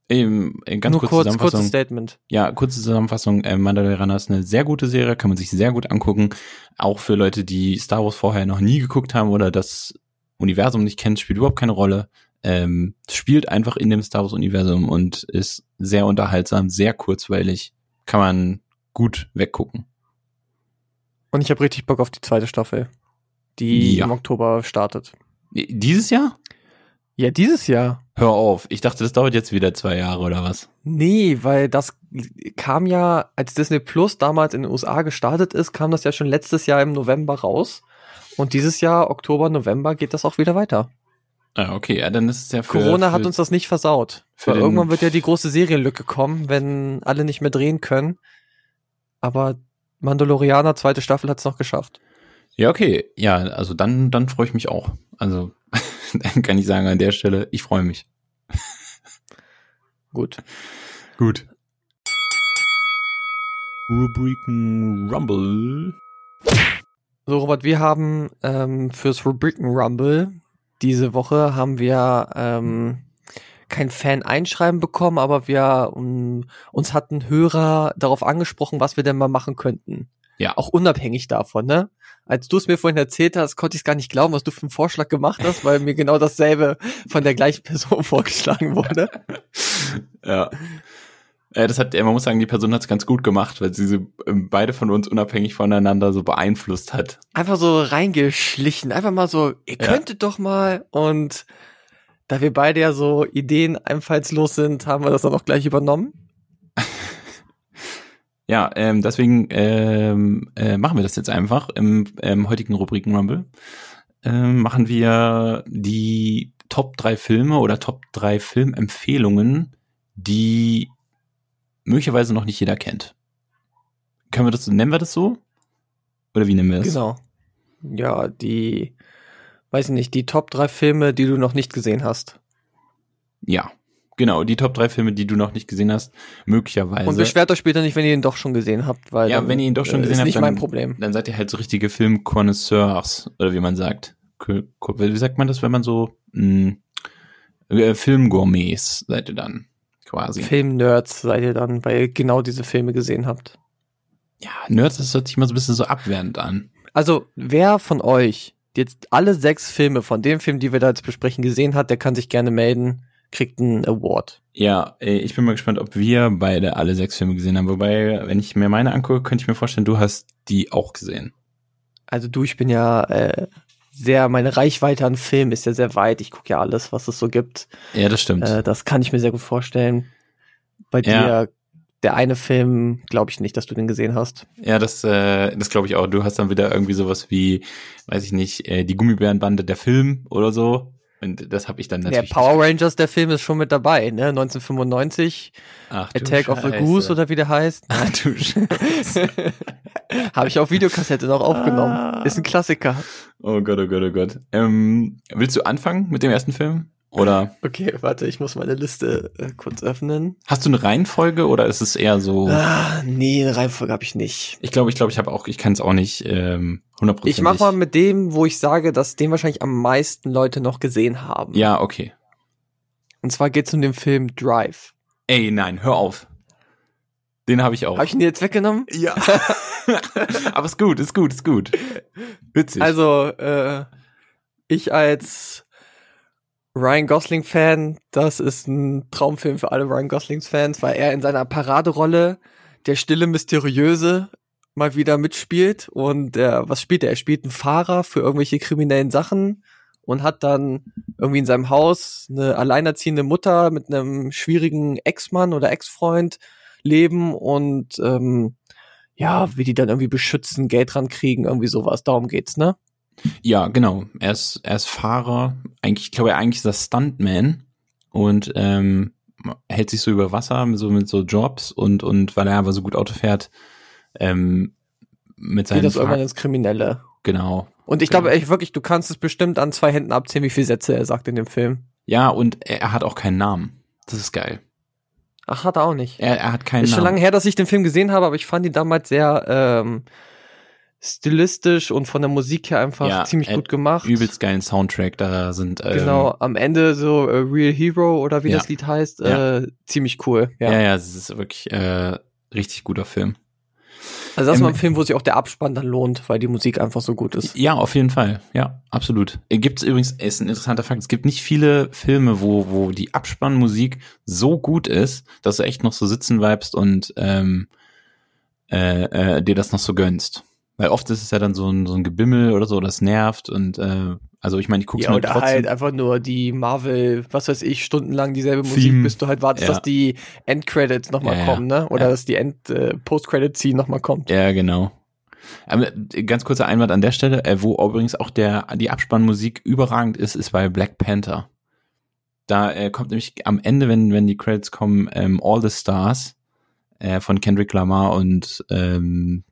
Ähm, äh, ganz Nur kurze kurz, Zusammenfassung. kurzes Statement. Ja, kurze Zusammenfassung. Äh, Mandalorianer ist eine sehr gute Serie, kann man sich sehr gut angucken. Auch für Leute, die Star Wars vorher noch nie geguckt haben oder das Universum nicht kennt, spielt überhaupt keine Rolle. Ähm, spielt einfach in dem Star Wars Universum und ist sehr unterhaltsam, sehr kurzweilig. Kann man gut weggucken. Und ich habe richtig Bock auf die zweite Staffel, die Ja. im Oktober startet. Dieses Jahr? Ja, dieses Jahr. Hör auf. Ich dachte, das dauert jetzt wieder zwei Jahre oder was? Nee, weil das kam ja, als Disney Plus damals in den USA gestartet ist, kam das ja schon letztes Jahr im November raus. Und dieses Jahr, Oktober, November, geht das auch wieder weiter. Ah, okay, ja, dann ist es ja für Corona für, hat uns das nicht versaut. Weil irgendwann wird ja die große Serienlücke kommen, wenn alle nicht mehr drehen können. Aber Mandalorianer, zweite Staffel hat's noch geschafft. Ja, okay. Ja, also dann, dann freue ich mich auch. Also dann kann ich sagen an der Stelle, ich freue mich. Gut. Gut. Rubriken Rumble. So, Robert, wir haben ähm, fürs Rubriken Rumble diese Woche haben wir ähm, kein Fan-Einschreiben bekommen, aber wir um, uns hatten Hörer darauf angesprochen, was wir denn mal machen könnten. Ja. Auch unabhängig davon, ne? Als du es mir vorhin erzählt hast, konnte ich es gar nicht glauben, was du für einen Vorschlag gemacht hast, weil mir genau dasselbe von der gleichen Person vorgeschlagen wurde. Ja. Äh, das hat, man muss sagen, die Person hat es ganz gut gemacht, weil sie so, ähm, beide von uns unabhängig voneinander so beeinflusst hat. Einfach so reingeschlichen, einfach mal so, ihr Ja. könntet doch mal und da wir beide ja so Ideen einfallslos sind, haben wir das dann auch gleich übernommen. Ja, ähm, deswegen ähm, äh, machen wir das jetzt einfach im ähm, heutigen Rubriken Rumble. Ähm, machen wir die Top 3 Filme oder Top 3 Filmempfehlungen, die möglicherweise noch nicht jeder kennt. Können wir das, nennen wir das so? Oder wie nennen wir das? Genau. Ja, die, weiß ich nicht, die Top drei Filme, die du noch nicht gesehen hast. Ja, genau, die Top 3 Filme, die du noch nicht gesehen hast, möglicherweise. Und beschwert euch später nicht, wenn ihr ihn doch schon gesehen habt, weil Ja, dann, wenn ihr ihn doch schon äh, gesehen ist habt, nicht dann- mein Problem. dann seid ihr halt so richtige Filmkonnoisseurs, oder wie man sagt. Wie sagt man das, wenn man so mh, äh, Filmgourmets seid ihr dann quasi. Film-Nerds seid ihr dann, weil ihr genau diese Filme gesehen habt. ja, Nerds, das hört sich mal so ein bisschen so abwertend an. Also, wer von euch jetzt alle sechs Filme von dem Film, die wir da jetzt besprechen, gesehen hat, der kann sich gerne melden, kriegt einen Award. Ja, äh, ich bin mal gespannt, ob wir beide alle sechs Filme gesehen haben. Wobei, wenn ich mir meine angucke, könnte ich mir vorstellen, du hast die auch gesehen. Also du, ich bin ja äh, sehr, meine Reichweite an Film ist ja sehr weit. Ich gucke ja alles, was es so gibt. Ja, das stimmt. Äh, das kann ich mir sehr gut vorstellen. Bei Ja. dir, der eine Film, glaube ich nicht, dass du den gesehen hast. Ja, das, äh, das glaube ich auch. Du hast dann wieder irgendwie sowas wie, weiß ich nicht, äh, die Gummibärenbande der Film oder so. Und das habe ich dann Der natürlich. Power Rangers, der Film ist schon mit dabei, ne? 1995, Ach, du Attack of the Scheiße. Goose oder wie der heißt. Ach du Scheiße. Habe ich auf Videokassette noch aufgenommen. Ah. Ist ein Klassiker. Oh Gott, oh Gott, oh Gott. Ähm, willst du anfangen mit dem ersten Film? Oder Okay, warte, ich muss meine Liste äh, kurz öffnen. hast du eine Reihenfolge oder ist es eher so? Ah, nee, eine Reihenfolge habe ich nicht. Ich glaube, ich glaube, ich habe auch, ich kann es auch nicht ähm, 100%. Ich mach mal mit dem, wo ich sage, dass den wahrscheinlich am meisten Leute noch gesehen haben. Ja, okay. Und zwar geht's um den Film Drive. Ey, nein, hör auf. Den habe ich auch. Habe ich ihn jetzt weggenommen? ja. Aber ist gut, ist gut, ist gut. Witzig. Also, äh, ich als Ryan Gosling-Fan, das ist ein Traumfilm für alle Ryan Goslings-Fans, weil er in seiner Paraderolle der stille, mysteriöse mal wieder mitspielt. Und äh, was spielt er? Er spielt einen Fahrer für irgendwelche kriminellen Sachen und hat dann irgendwie in seinem Haus eine alleinerziehende Mutter mit einem schwierigen Ex-Mann oder Ex-Freund leben und ähm, ja, wie die dann irgendwie beschützen, Geld rankriegen, irgendwie sowas. Darum geht's, ne? Ja, genau. Er ist, er ist Fahrer. Eigentlich, ich glaube, eigentlich ist er Stuntman und ähm, hält sich so über Wasser so mit so Jobs und und weil er aber so gut Auto fährt, ähm, mit Geht seinen das irgendwann ins Kriminelle. genau. Und ich Genau. glaube echt wirklich, du kannst es bestimmt an zwei Händen abzählen, wie viele Sätze er sagt in dem Film. Ja, und er, er hat auch keinen Namen. Das ist geil. Ach, hat er auch nicht. Er, er hat keinen Ist schon Namen. lange her, dass ich den Film gesehen habe, aber ich fand ihn damals sehr, ähm, stilistisch und von der Musik her einfach Ja, ziemlich äh, gut gemacht. Übelst geilen Soundtrack, da sind ähm, Genau, am Ende so äh, Real Hero oder wie Ja. das Lied heißt, Ja. äh, ziemlich cool. Ja. Ja, es ist wirklich äh, richtig guter Film. Also das ist Ähm, mal ein Film, wo sich auch der Abspann dann lohnt, weil die Musik einfach so gut ist. Ja, auf jeden Fall. Ja, absolut. Gibt übrigens, ist ein interessanter Fakt, es gibt nicht viele Filme, wo, wo die Abspannmusik so gut ist, dass du echt noch so sitzen bleibst und ähm, äh, äh, dir das noch so gönnst. Weil oft ist es ja dann so ein, so ein Gebimmel oder so, das nervt und äh, also ich meine, ich guck's Ja, mir oder trotzdem. halt einfach nur die Marvel, was weiß ich, stundenlang dieselbe Musik, Theme. bis du halt wartest, Ja. dass die Endcredits nochmal Ja, kommen, ne? Oder Ja. dass die End äh, Post-Credit-Scene nochmal kommt. Ja, genau. Aber äh, ganz kurzer Einwand an der Stelle, äh, wo übrigens auch der die Abspannmusik überragend ist, ist bei Black Panther. Da äh, kommt nämlich am Ende, wenn wenn die Credits kommen, ähm, All the Stars äh, von Kendrick Lamar und ähm,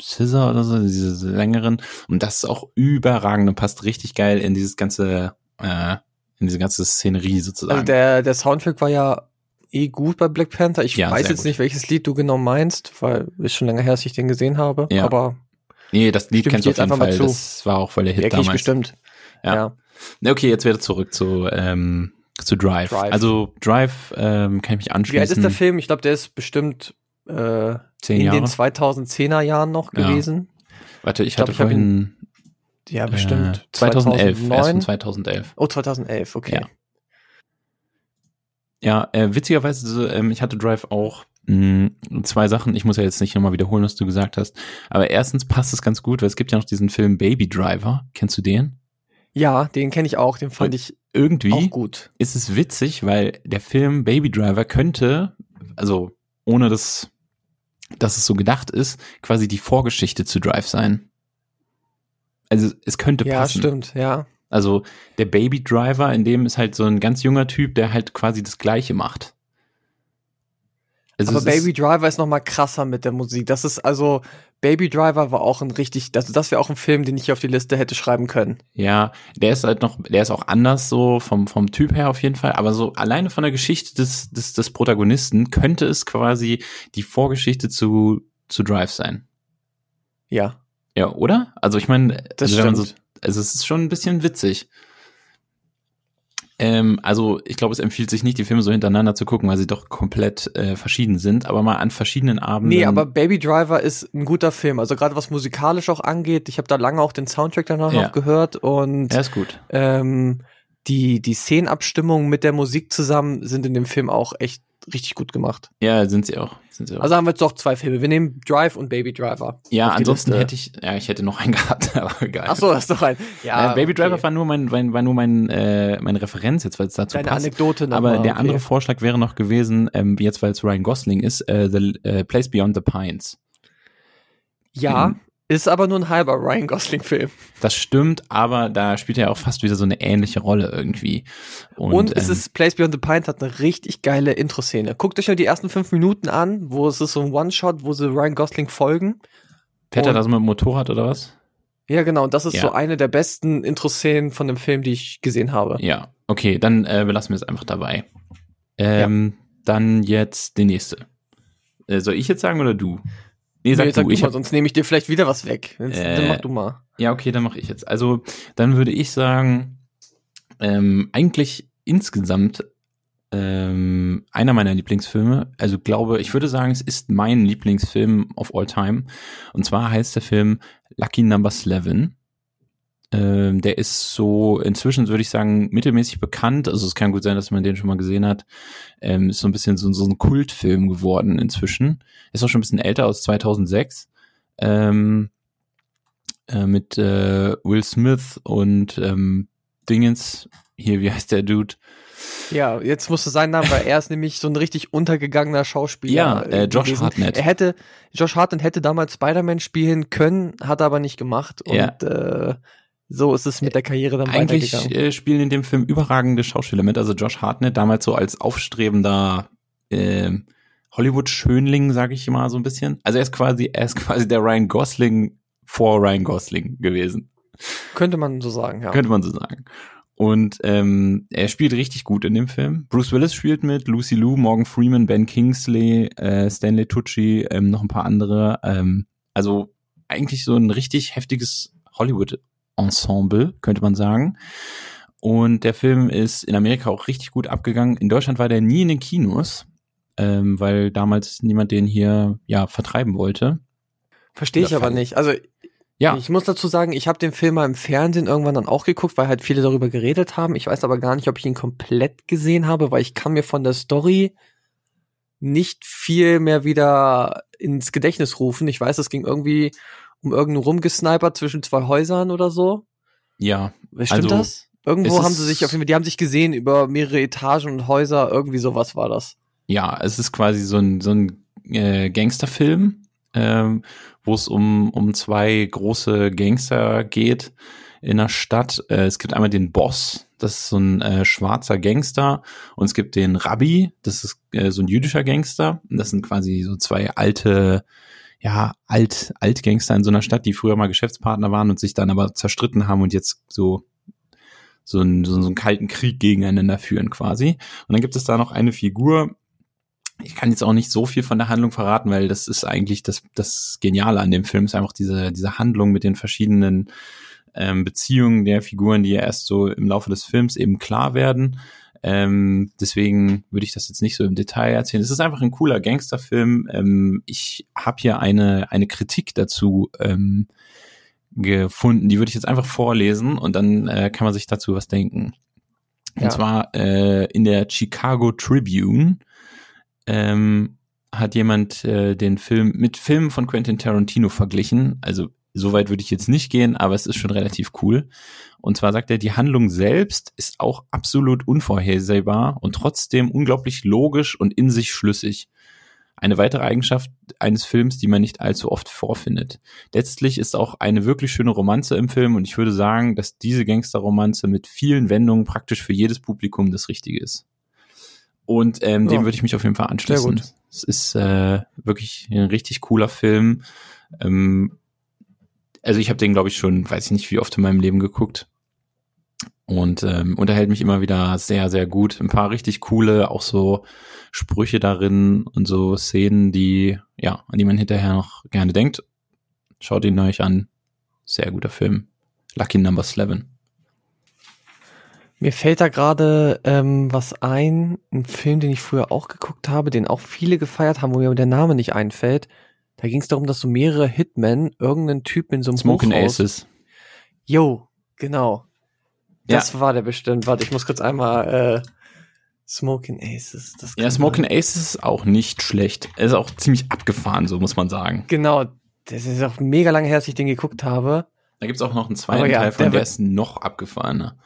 Scissor oder so, diese längeren. Und das ist auch überragend und passt richtig geil in dieses ganze, äh, in diese ganze Szenerie sozusagen. Also der, der Soundtrack war ja eh gut bei Black Panther. Ich Ja, weiß jetzt gut. nicht, welches Lied du genau meinst, weil ist schon länger her, dass ich den gesehen habe. Ja. Aber nee, das Lied kennst ich du auf jetzt jeden Fall. Das war auch voll der Hit wirklich damals. bestimmt. Ja. Ja. Okay, jetzt wieder zurück zu, ähm, zu Drive. Drive. Also Drive ähm, kann ich mich Wie anschließen. alt ist der Film? Ich glaube, der ist bestimmt äh, in Jahre. den 2010er Jahren noch Ja. gewesen. Warte, ich glaub, hatte ich vorhin Ja, bestimmt. Äh, 2011. Erst 2009. von 2011. Oh, 2011, okay. Ja. Ja, äh, witzigerweise, ähm, ich hatte Drive auch mh, zwei Sachen. Ich muss ja jetzt nicht nochmal wiederholen, was du gesagt hast. Aber erstens passt es ganz gut, weil es gibt ja noch diesen Film Baby Driver. Kennst du den? Ja, den kenne ich auch. Den fand ich Irgendwie auch gut. ist es witzig, weil der Film Baby Driver könnte, also ohne dass, dass es so gedacht ist, quasi die Vorgeschichte zu Drive sein. Also es könnte Ja, passen. stimmt, ja. Also der Baby Driver, in dem ist halt so ein ganz junger Typ, der halt quasi das Gleiche macht. Also Aber Baby ist, Driver ist noch mal krasser mit der Musik. Das ist also Baby Driver war auch ein richtig, also das wäre auch ein Film, den ich hier auf die Liste hätte schreiben können. ja, der ist halt noch, der ist auch anders so vom, vom Typ her auf jeden Fall, aber so alleine von der Geschichte des, des, des Protagonisten könnte es quasi die Vorgeschichte zu, zu Drive sein. Ja, Ja, oder? Also ich meine, also so, also es ist schon ein bisschen witzig. Ähm, also ich glaube, es empfiehlt sich nicht, die Filme so hintereinander zu gucken, weil sie doch komplett äh, verschieden sind, aber mal an verschiedenen Abenden. nee, aber Baby Driver ist ein guter Film. Also gerade was musikalisch auch angeht. Ich habe da lange auch den Soundtrack danach Ja. noch gehört und er ist gut. ähm, die, die Szenenabstimmungen mit der Musik zusammen sind in dem Film auch echt richtig gut gemacht. Ja, sind sie auch. Sind sie auch. Also haben wir jetzt doch zwei Filme. Wir nehmen Drive und Baby Driver. ja, ansonsten hätte ich, ja, ich hätte noch einen gehabt, aber egal. Ach so, das ist doch ein. Ja, äh, Baby Driver okay. war nur mein, mein war nur mein, äh, meine Referenz jetzt, weil es dazu Deine passt. Anekdote noch Aber mal, der okay. andere Vorschlag wäre noch gewesen, ähm, jetzt weil es Ryan Gosling ist, äh, The äh, Place Beyond the Pines. Ja, Mhm. Ist aber nur ein halber Ryan Gosling-Film. Das stimmt, aber da spielt er auch fast wieder so eine ähnliche Rolle irgendwie. Und, Und, es ähm, ist Place Beyond the Pines hat eine richtig geile Intro-Szene. Guckt euch nur die ersten fünf Minuten an, wo es ist so ein One-Shot, wo sie Ryan Gosling folgen. fährt er da so mit dem Motorrad oder was? Ja, genau. Und das ist Ja. so eine der besten Intro-Szenen von dem Film, die ich gesehen habe. Ja, okay, dann äh, belassen wir es einfach dabei. Ähm, Dann jetzt die nächste. Äh, soll ich jetzt sagen oder du? Nee, sag Nee, sag du. du Ich mal, hab, sonst nehme ich dir vielleicht wieder was weg. Jetzt, Äh, dann mach du mal. ja, okay, dann mache ich jetzt. Also, dann würde ich sagen, ähm, eigentlich insgesamt ähm, einer meiner Lieblingsfilme. Also glaube, ich würde sagen, es ist mein Lieblingsfilm of all time. Und zwar heißt der Film Lucky Number 11. Ähm, der ist so inzwischen, würde ich sagen, mittelmäßig bekannt. Also es kann gut sein, dass man den schon mal gesehen hat. Ähm, ist so ein bisschen so, so ein Kultfilm geworden inzwischen. Ist auch schon ein bisschen älter, aus 2006. Ähm, äh, mit äh, Will Smith und ähm, Dingens. Hier, wie heißt der Dude? Ja, jetzt musst du seinen Namen, weil er ist nämlich so ein richtig untergegangener Schauspieler. Ja, äh, Josh gewesen. Hartnett. Er hätte, Josh Hartnett hätte damals Spider-Man spielen können, hat er aber nicht gemacht. Und Ja. äh, so ist es mit der Karriere dann Eigentlich weitergegangen. äh, spielen in dem Film überragende Schauspieler mit. Also Josh Hartnett damals so als aufstrebender äh, Hollywood-Schönling, sage ich mal so ein bisschen. Also er ist quasi, er ist quasi der Ryan Gosling vor Ryan Gosling gewesen, Könnte man so sagen, ja. könnte man so sagen. Und ähm, er spielt richtig gut in dem Film. Bruce Willis spielt mit, Lucy Liu, Morgan Freeman, Ben Kingsley, äh, Stanley Tucci, ähm, noch ein paar andere. Ähm, also eigentlich so ein richtig heftiges Hollywood-Ensemble, könnte man sagen. Und der Film ist in Amerika auch richtig gut abgegangen. In Deutschland war der nie in den Kinos, ähm, weil damals niemand den hier ja vertreiben wollte. Verstehe ich aber nicht. Also Ja, ich muss dazu sagen, ich habe den Film mal im Fernsehen irgendwann dann auch geguckt, weil halt viele darüber geredet haben. Ich weiß aber gar nicht, ob ich ihn komplett gesehen habe, weil ich kann mir von der Story nicht viel mehr wieder ins Gedächtnis rufen. Ich weiß, es ging irgendwie um irgendeinen Rumgesniper zwischen zwei Häusern oder so. ja, Stimmt Also, das? Irgendwo haben sie sich auf jeden Fall, die haben sich gesehen über mehrere Etagen und Häuser, irgendwie sowas war das. Ja, es ist quasi so ein, so ein äh, Gangsterfilm, ähm, wo es um, um zwei große Gangster geht in der Stadt. Äh, es gibt einmal den Boss, das ist so ein äh, schwarzer Gangster, und es gibt den Rabbi, das ist äh, so ein jüdischer Gangster. Das sind quasi so zwei alte, ja, alt, Altgangster in so einer Stadt, die früher mal Geschäftspartner waren und sich dann aber zerstritten haben und jetzt so so einen, so einen kalten Krieg gegeneinander führen quasi. Und dann gibt es da noch eine Figur, ich kann jetzt auch nicht so viel von der Handlung verraten, weil das ist eigentlich das, das Geniale an dem Film, ist einfach diese, diese Handlung mit den verschiedenen ähm, Beziehungen der Figuren, die ja erst so im Laufe des Films eben klar werden. Ähm, deswegen würde ich das jetzt nicht so im Detail erzählen. Es ist einfach ein cooler Gangsterfilm. Ähm, ich habe hier eine, eine Kritik dazu ähm, gefunden, die würde ich jetzt einfach vorlesen und dann äh, kann man sich dazu was denken. Ja. Und zwar äh, in der Chicago Tribune ähm, hat jemand äh, den Film mit Filmen von Quentin Tarantino verglichen. Also soweit würde ich jetzt nicht gehen, aber es ist schon relativ cool. Und zwar sagt er, die Handlung selbst ist auch absolut unvorhersehbar und trotzdem unglaublich logisch und in sich schlüssig. Eine weitere Eigenschaft eines Films, die man nicht allzu oft vorfindet. Letztlich ist auch eine wirklich schöne Romanze im Film und ich würde sagen, dass diese Gangsterromanze mit vielen Wendungen praktisch für jedes Publikum das Richtige ist. Und ähm, Ja. dem würde ich mich auf jeden Fall anschließen. Es ist äh, wirklich ein richtig cooler Film. Ähm, also ich habe den, glaube ich, schon, weiß ich nicht, wie oft in meinem Leben geguckt. Und ähm, unterhält mich immer wieder sehr, sehr gut. Ein paar richtig coole, auch so Sprüche darin und so Szenen, die, ja, an die man hinterher noch gerne denkt. Schaut ihn euch an. Sehr guter Film. Lucky Number 11. Mir fällt da gerade ähm, was ein, ein Film, den ich früher auch geguckt habe, den auch viele gefeiert haben, wo mir der Name nicht einfällt. Da ging es darum, dass so mehrere Hitmen irgendeinen Typen in so einem Smoking Aces. Jo, genau. Ja. Das war der bestimmt. Warte, ich muss kurz einmal äh, Smoking Aces. Ja, Smoking. Aces ist auch nicht schlecht. Er ist auch ziemlich abgefahren, so muss man sagen. Genau. Das ist auch mega lange her, dass ich den geguckt habe. Da gibt's auch noch einen zweiten ja, Teil von, der der ist noch abgefahrener.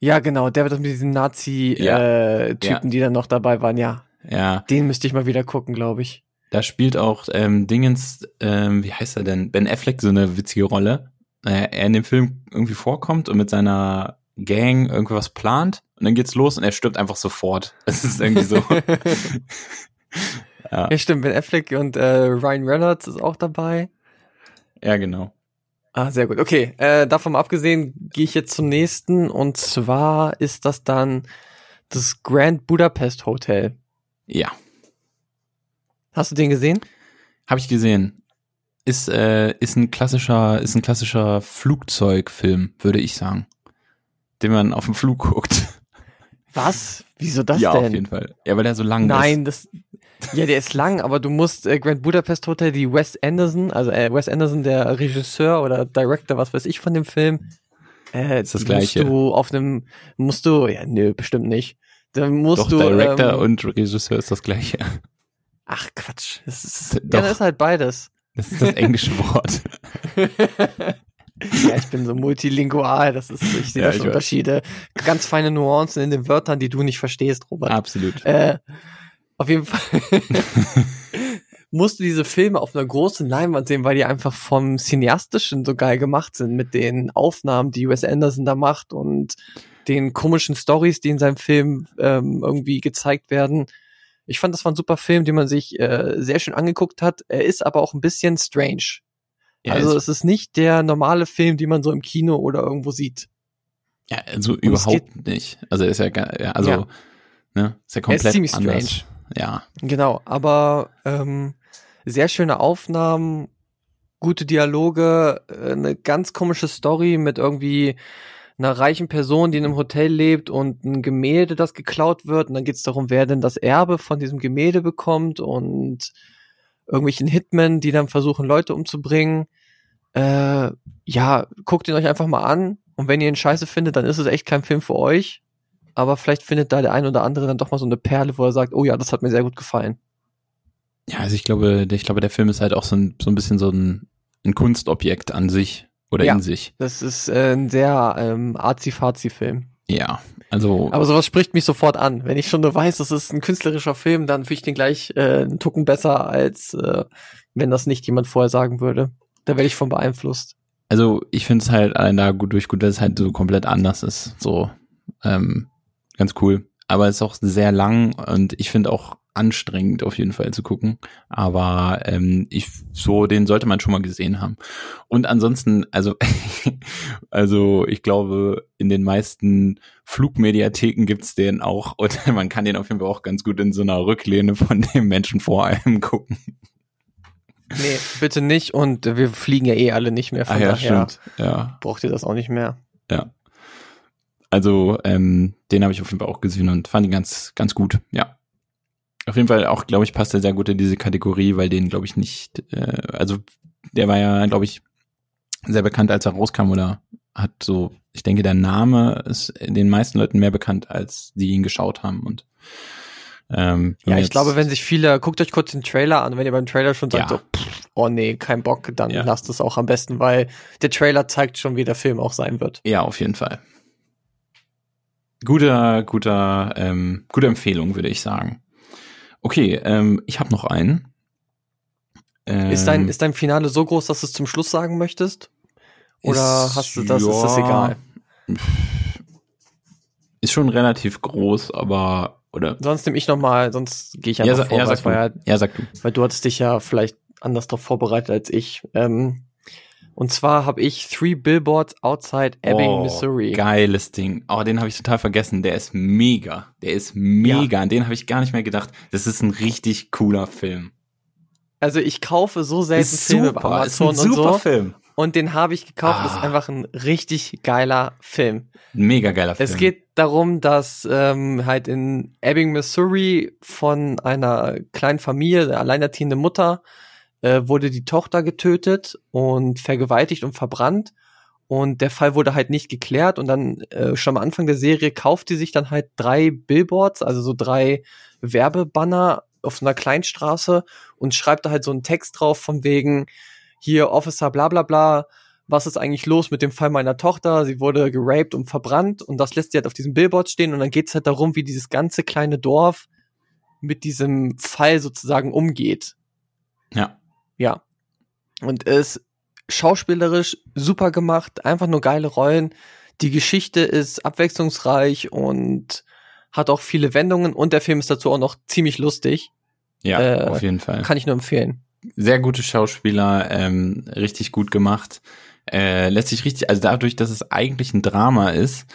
Ja, genau. Der wird das mit diesen Ja. Nazi-Typen, die dann noch dabei waren. Ja, Ja, den müsste ich mal wieder gucken, glaube ich. Da spielt auch ähm, Dingens, ähm, wie heißt er denn? Ben Affleck so eine witzige Rolle. Naja, er in dem Film irgendwie vorkommt und mit seiner Gang irgendwas plant und dann geht's los und er stirbt einfach sofort. Es ist irgendwie so. ja, Ja, stimmt. Ben Affleck und äh, Ryan Reynolds ist auch dabei. ja, genau. Ah, sehr gut. Okay, äh, davon mal abgesehen gehe ich jetzt zum nächsten und zwar ist das dann das Grand Budapest Hotel. Ja, Hast du den gesehen? habe ich gesehen. Ist äh, ist ein klassischer ist ein klassischer Flugzeugfilm, würde ich sagen, den man auf dem Flug guckt. Was? Wieso das ja, denn? auf jeden Fall. Ja, weil der so lang ist. Nein, das ja, der ist lang, aber du musst äh, Grand Budapest Hotel, die Wes Anderson, also äh, Wes Anderson, der Regisseur oder Director, was weiß ich von dem Film, äh, Ist das Gleiche. Musst du auf einem, musst du, ja, nö, bestimmt nicht. Dann musst Doch, du, Director ähm, und Regisseur ist das gleiche. Ach Quatsch, das ist, Doch. ja, das ist halt beides. Das ist das englische Wort. ja, ich bin so multilingual, das ist, ich sehe Ja, ich schon weiß. Unterschiede, ganz feine Nuancen in den Wörtern, die du nicht verstehst, Robert. Absolut. Äh, auf jeden Fall musst du diese Filme auf einer großen Leinwand sehen, weil die einfach vom Cineastischen so geil gemacht sind mit den Aufnahmen, die Wes Anderson da macht und den komischen Stories, die in seinem Film ähm, irgendwie gezeigt werden. Ich fand, das war ein super Film, den man sich äh, sehr schön angeguckt hat. Er ist aber auch ein bisschen strange. Ja, also es, ist nicht der normale Film, den man so im Kino oder irgendwo sieht. ja, also es überhaupt nicht. Also ist ja, ja also, Ja. ne, ist ja Er komplett ist ziemlich anders. strange. Ja, Genau, aber ähm, sehr schöne Aufnahmen, gute Dialoge, äh, eine ganz komische Story mit irgendwie einer reichen Person, die in einem Hotel lebt und ein Gemälde, das geklaut wird. Und dann geht es darum, wer denn das Erbe von diesem Gemälde bekommt und irgendwelchen Hitmen, die dann versuchen, Leute umzubringen. Äh, ja, guckt ihn euch einfach mal an. Und wenn ihr ihn scheiße findet, dann ist es echt kein Film für euch. Aber vielleicht findet da der ein oder andere dann doch mal so eine Perle, wo er sagt, oh ja, das hat mir sehr gut gefallen. Ja, also ich glaube, ich glaube, der Film ist halt auch so ein, so ein bisschen so ein, ein Kunstobjekt an sich oder Ja. in sich. Das ist äh, ein sehr ähm, arzi-fazi-Film. Ja, also Aber sowas spricht mich sofort an. Wenn ich schon nur weiß, das ist ein künstlerischer Film, dann finde ich den gleich äh, einen Tucken besser, als äh, wenn das nicht jemand vorher sagen würde. Da werde ich von beeinflusst. Also ich finde es halt allein da gut durch gut, dass es halt so komplett anders ist. So ähm, ganz cool. Aber es ist auch sehr lang und ich finde auch anstrengend auf jeden Fall zu gucken. Aber ähm, ich so den sollte man schon mal gesehen haben. Und ansonsten, also also ich glaube in den meisten Flugmediatheken gibt's den auch und man kann den auf jeden Fall auch ganz gut in so einer Rücklehne von dem Menschen vor einem gucken. Nee, bitte nicht. Und wir fliegen ja eh alle nicht mehr. Von Ah ja, daher stimmt. Ja. braucht ihr das auch nicht mehr. Ja. Also, ähm, den habe ich auf jeden Fall auch gesehen und fand ihn ganz, ganz gut, ja. Auf jeden Fall auch, glaube ich, passt er sehr gut in diese Kategorie, weil den, glaube ich, nicht, äh, also der war ja, glaube ich, sehr bekannt, als er rauskam oder hat so, ich denke, der Name ist den meisten Leuten mehr bekannt, als die ihn geschaut haben und ähm, Ja, ich glaube, wenn sich viele, guckt euch kurz den Trailer an, wenn ihr beim Trailer schon sagt, Ja. so, pff, oh nee, kein Bock, dann Ja. lasst es auch am besten, weil der Trailer zeigt schon, wie der Film auch sein wird. Ja, auf jeden Fall. Guter, guter, ähm, gute Empfehlung, würde ich sagen. Okay, ähm, ich habe noch einen. Ähm, Ist dein, ist dein Finale so groß, dass du es zum Schluss sagen möchtest? Oder ist- hast du das, ist das ja, egal? Ist schon relativ groß, aber oder Sonst nehme ich noch mal, sonst gehe ich ja, einfach sa vor, ja, sag weil, du. ja, sag du. weil du hattest dich ja vielleicht anders darauf vorbereitet als ich. Ähm, und zwar habe ich Three Billboards Outside Ebbing, oh, Missouri. Geiles Ding. Oh, den habe ich total vergessen. Der ist mega. Der ist mega. An den habe ich gar nicht mehr gedacht. Das ist ein richtig cooler Film. Also ich kaufe so selten Ist Filme bei super. Ist ein Amazon und super so. Film. Und den habe ich gekauft. Das ist Ah. einfach ein richtig geiler Film. Mega geiler Film. Es geht darum, dass ähm, halt in Ebbing, Missouri von einer kleinen Familie, der alleinerziehende Mutter, äh, wurde die Tochter getötet und vergewaltigt und verbrannt. Und der Fall wurde halt nicht geklärt. Und dann äh, schon am Anfang der Serie kauft sie sich dann halt drei Billboards, also so drei Werbebanner auf so einer Kleinstraße und schreibt da halt so einen Text drauf von wegen, hier Officer bla bla bla, was ist eigentlich los mit dem Fall meiner Tochter? Sie wurde geraped und verbrannt und das lässt sie halt auf diesem Billboard stehen und dann geht's halt darum, wie dieses ganze kleine Dorf mit diesem Fall sozusagen umgeht. Ja. Ja. Und es ist schauspielerisch super gemacht, einfach nur geile Rollen. Die Geschichte ist abwechslungsreich und hat auch viele Wendungen und der Film ist dazu auch noch ziemlich lustig. Ja, Äh, auf jeden Fall. Kann ich nur empfehlen. Sehr gute Schauspieler, ähm, richtig gut gemacht. Äh, lässt sich richtig, also dadurch, dass es eigentlich ein Drama ist,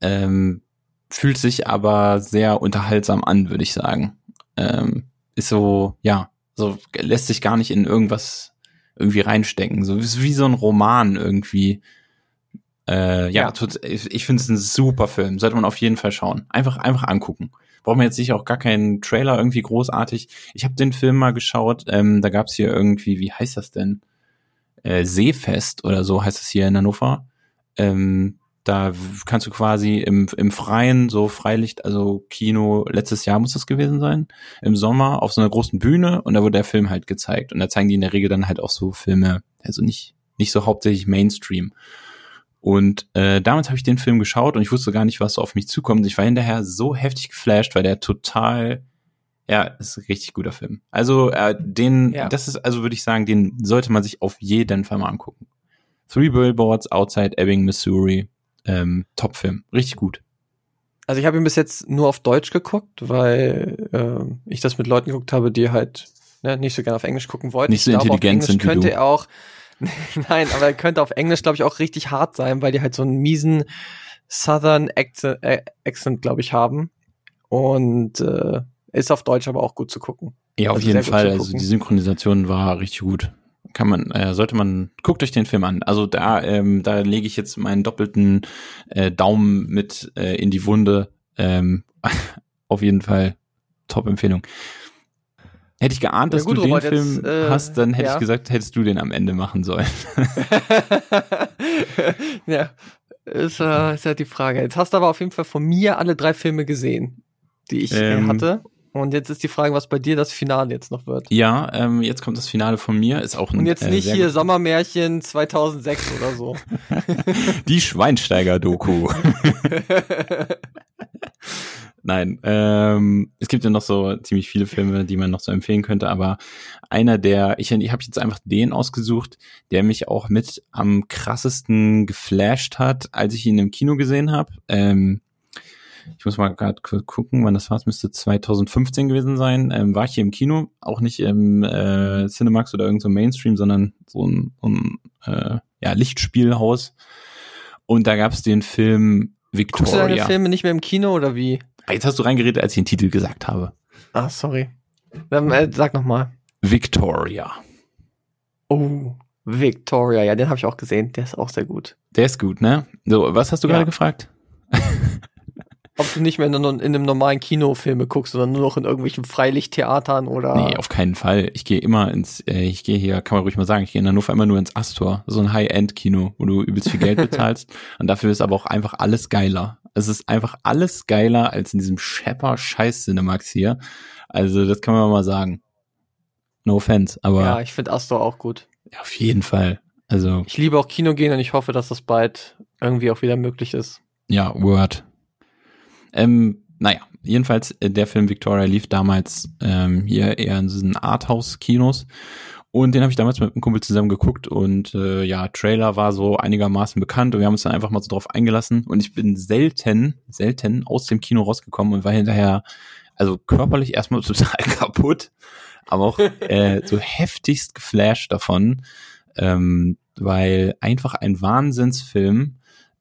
ähm, fühlt sich aber sehr unterhaltsam an, würde ich sagen. Ähm, ist so, ja, so lässt sich gar nicht in irgendwas irgendwie reinstecken. So ist wie so ein Roman irgendwie. Äh, ja, Ja. tut- ich, ich finde es ein super Film. Sollte man auf jeden Fall schauen. Einfach, einfach angucken. Braucht man jetzt sicher auch gar keinen Trailer irgendwie großartig. Ich habe den Film mal geschaut. Ähm, da gab's hier irgendwie, wie heißt das denn? Äh, Seefest oder so heißt es hier in Hannover. Ähm, da kannst du quasi im, im Freien, so Freilicht, also Kino, letztes Jahr muss das gewesen sein, im Sommer auf so einer großen Bühne und da wurde der Film halt gezeigt. Und da zeigen die in der Regel dann halt auch so Filme, also nicht, nicht so hauptsächlich Mainstream. Und äh, damit habe ich den Film geschaut und ich wusste gar nicht, was so auf mich zukommt. Ich war hinterher so heftig geflasht, weil der total, ja, ist ein richtig guter Film. Also äh, den, Ja. das ist, also würde ich sagen, den sollte man sich auf jeden Fall mal angucken. Three Billboards Outside Ebbing, Missouri. Ähm, Top-Film. Richtig gut. Also ich habe ihn bis jetzt nur auf Deutsch geguckt, weil äh, ich das mit Leuten geguckt habe, die halt ne, nicht so gerne auf Englisch gucken wollten. Nicht so glaube, auf intelligent Englisch sind wie könnte du. er auch Nein, aber er könnte auf Englisch, glaube ich, auch richtig hart sein, weil die halt so einen miesen Southern Accent, äh, Accent glaube ich, haben. Und äh, ist auf Deutsch aber auch gut zu gucken. Ja, auf Also jeden Fall. Also die Synchronisation war richtig gut. Kann man, äh, sollte man, guckt euch den Film an. Also da, ähm, da lege ich jetzt meinen doppelten äh, Daumen mit äh, in die Wunde. Ähm, auf jeden Fall Top-Empfehlung. Hätte ich geahnt, Ja dass gut, du den Robert, jetzt, Film äh, hast, dann hätte ja. ich gesagt, hättest du den am Ende machen sollen. ja, ist, äh, ist ja die Frage. Jetzt hast du aber auf jeden Fall von mir alle drei Filme gesehen, die ich äh, Ähm. hatte. Und jetzt ist die Frage, was bei dir das Finale jetzt noch wird. Ja, ähm, jetzt kommt das Finale von mir. Ist auch ein, Und jetzt äh, nicht hier Sommermärchen 2006 oder so. die Schweinsteiger-Doku. Nein, ähm, es gibt ja noch so ziemlich viele Filme, die man noch so empfehlen könnte, aber einer der, ich, ich habe jetzt einfach den ausgesucht, der mich auch mit am krassesten geflasht hat, als ich ihn im Kino gesehen habe. Ähm, ich muss mal gerade gucken, wann das war. Es müsste 2015 gewesen sein. Ähm, war ich hier im Kino, auch nicht im äh, Cinemax oder irgend so Mainstream, sondern so ein, ein äh, ja, Lichtspielhaus. Und da gab es den Film Guckst du deine Victoria. Filme nicht mehr im Kino oder wie? Jetzt hast du reingeredet, als ich den Titel gesagt habe. Ah, sorry. Dann, äh, sag noch mal. Victoria. Oh, Victoria. Ja, den habe ich auch gesehen. Der ist auch sehr gut. Der ist gut, ne? So, was hast du Ja. gerade gefragt? Ob du nicht mehr in, in einem normalen Kino Filme guckst, sondern nur noch in irgendwelchen Freilichttheatern oder. Nee, auf keinen Fall. Ich gehe immer ins, äh, ich gehe hier, kann man ruhig mal sagen, ich gehe in Hannover immer nur ins Astor, so ein High-End-Kino, wo du übelst viel Geld bezahlst. und dafür ist aber auch einfach alles geiler. Es ist einfach alles geiler als in diesem Schepper-Scheiß-Cinemax hier. Also, das kann man mal sagen. No offense, aber ja, ja, ich finde Astor auch gut. auf jeden Fall. Also, Ich liebe auch Kino gehen und ich hoffe, dass das bald irgendwie auch wieder möglich ist. Ja, Word. Ähm, naja, jedenfalls, äh, der Film Victoria lief damals ähm, hier eher in diesen Arthouse-Kinos. Und den habe ich damals mit einem Kumpel zusammen geguckt und äh, ja, Trailer war so einigermaßen bekannt und wir haben uns dann einfach mal so drauf eingelassen und ich bin selten, selten aus dem Kino rausgekommen und war hinterher, also körperlich erstmal total kaputt, aber auch äh, so heftigst geflasht davon, ähm, weil einfach ein Wahnsinnsfilm,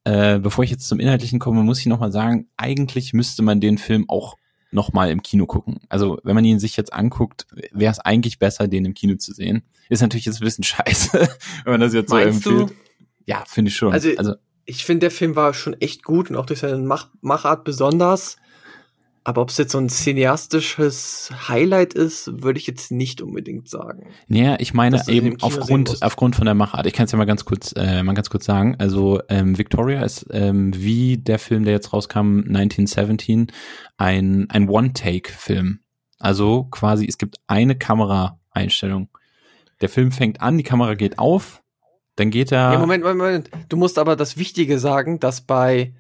äh, bevor ich jetzt zum Inhaltlichen komme, muss ich nochmal sagen, eigentlich müsste man den Film auch nochmal im Kino gucken. Also wenn man ihn sich jetzt anguckt, wäre es eigentlich besser, den im Kino zu sehen. Ist natürlich jetzt ein bisschen scheiße, wenn man das jetzt Meinst so du? empfiehlt. Ja, finde ich schon. Also- also Ich finde, der Film war schon echt gut und auch durch seine Mach Machart besonders. Aber ob es jetzt so ein cineastisches Highlight ist, würde ich jetzt nicht unbedingt sagen. Ja, ich meine eben aufgrund, aufgrund von der Machart. Ich kann es ja mal ganz kurz, äh, mal ganz kurz sagen. Also ähm, Victoria ist ähm, wie der Film, der jetzt rauskam, 1917, ein, ein One-Take-Film. Also quasi, es gibt eine Kameraeinstellung. Der Film fängt an, die Kamera geht auf, dann geht er. Ja, Moment, Moment, Moment. Du musst aber das Wichtige sagen, dass bei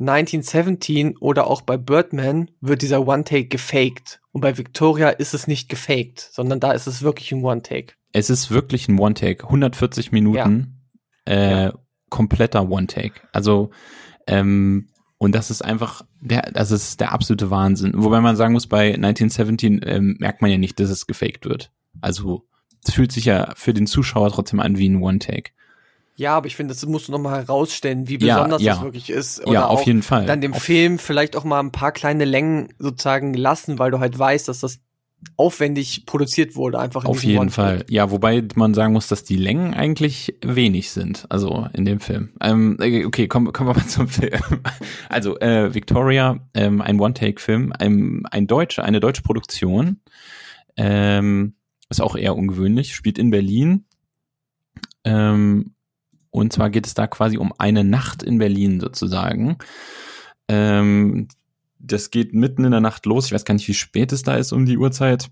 1917 oder auch bei Birdman wird dieser One-Take gefaked. Und bei Victoria ist es nicht gefaked, sondern da ist es wirklich ein One-Take. Es ist wirklich ein One-Take, 140 Minuten, äh, Ja. kompletter One-Take. Also, ähm, und das ist einfach, der, das ist der absolute Wahnsinn. Wobei man sagen muss, bei 1917 ähm, merkt man ja nicht, dass es gefaked wird. Also, es fühlt sich ja für den Zuschauer trotzdem an wie ein One-Take. Ja, aber ich finde, das musst du noch mal herausstellen, wie Ja, besonders ja. das wirklich ist. ja, auf jeden Fall. Dann dem auf, Film vielleicht auch mal ein paar kleine Längen sozusagen lassen, weil du halt weißt, dass das aufwendig produziert wurde, einfach in Auf jeden One-Take. Fall. Ja, wobei man sagen muss, dass die Längen eigentlich wenig sind, also in dem Film. Ähm, äh, okay, kommen kommen wir mal zum Film. Also äh, Victoria, ähm, ein One-Take-Film, ein, ein deutsche, eine deutsche Produktion, ähm, ist auch eher ungewöhnlich, spielt in Berlin. Ähm, und zwar geht es da quasi um eine Nacht in Berlin sozusagen. Ähm, das geht mitten in der Nacht los. Ich weiß gar nicht, wie spät es da ist um die Uhrzeit.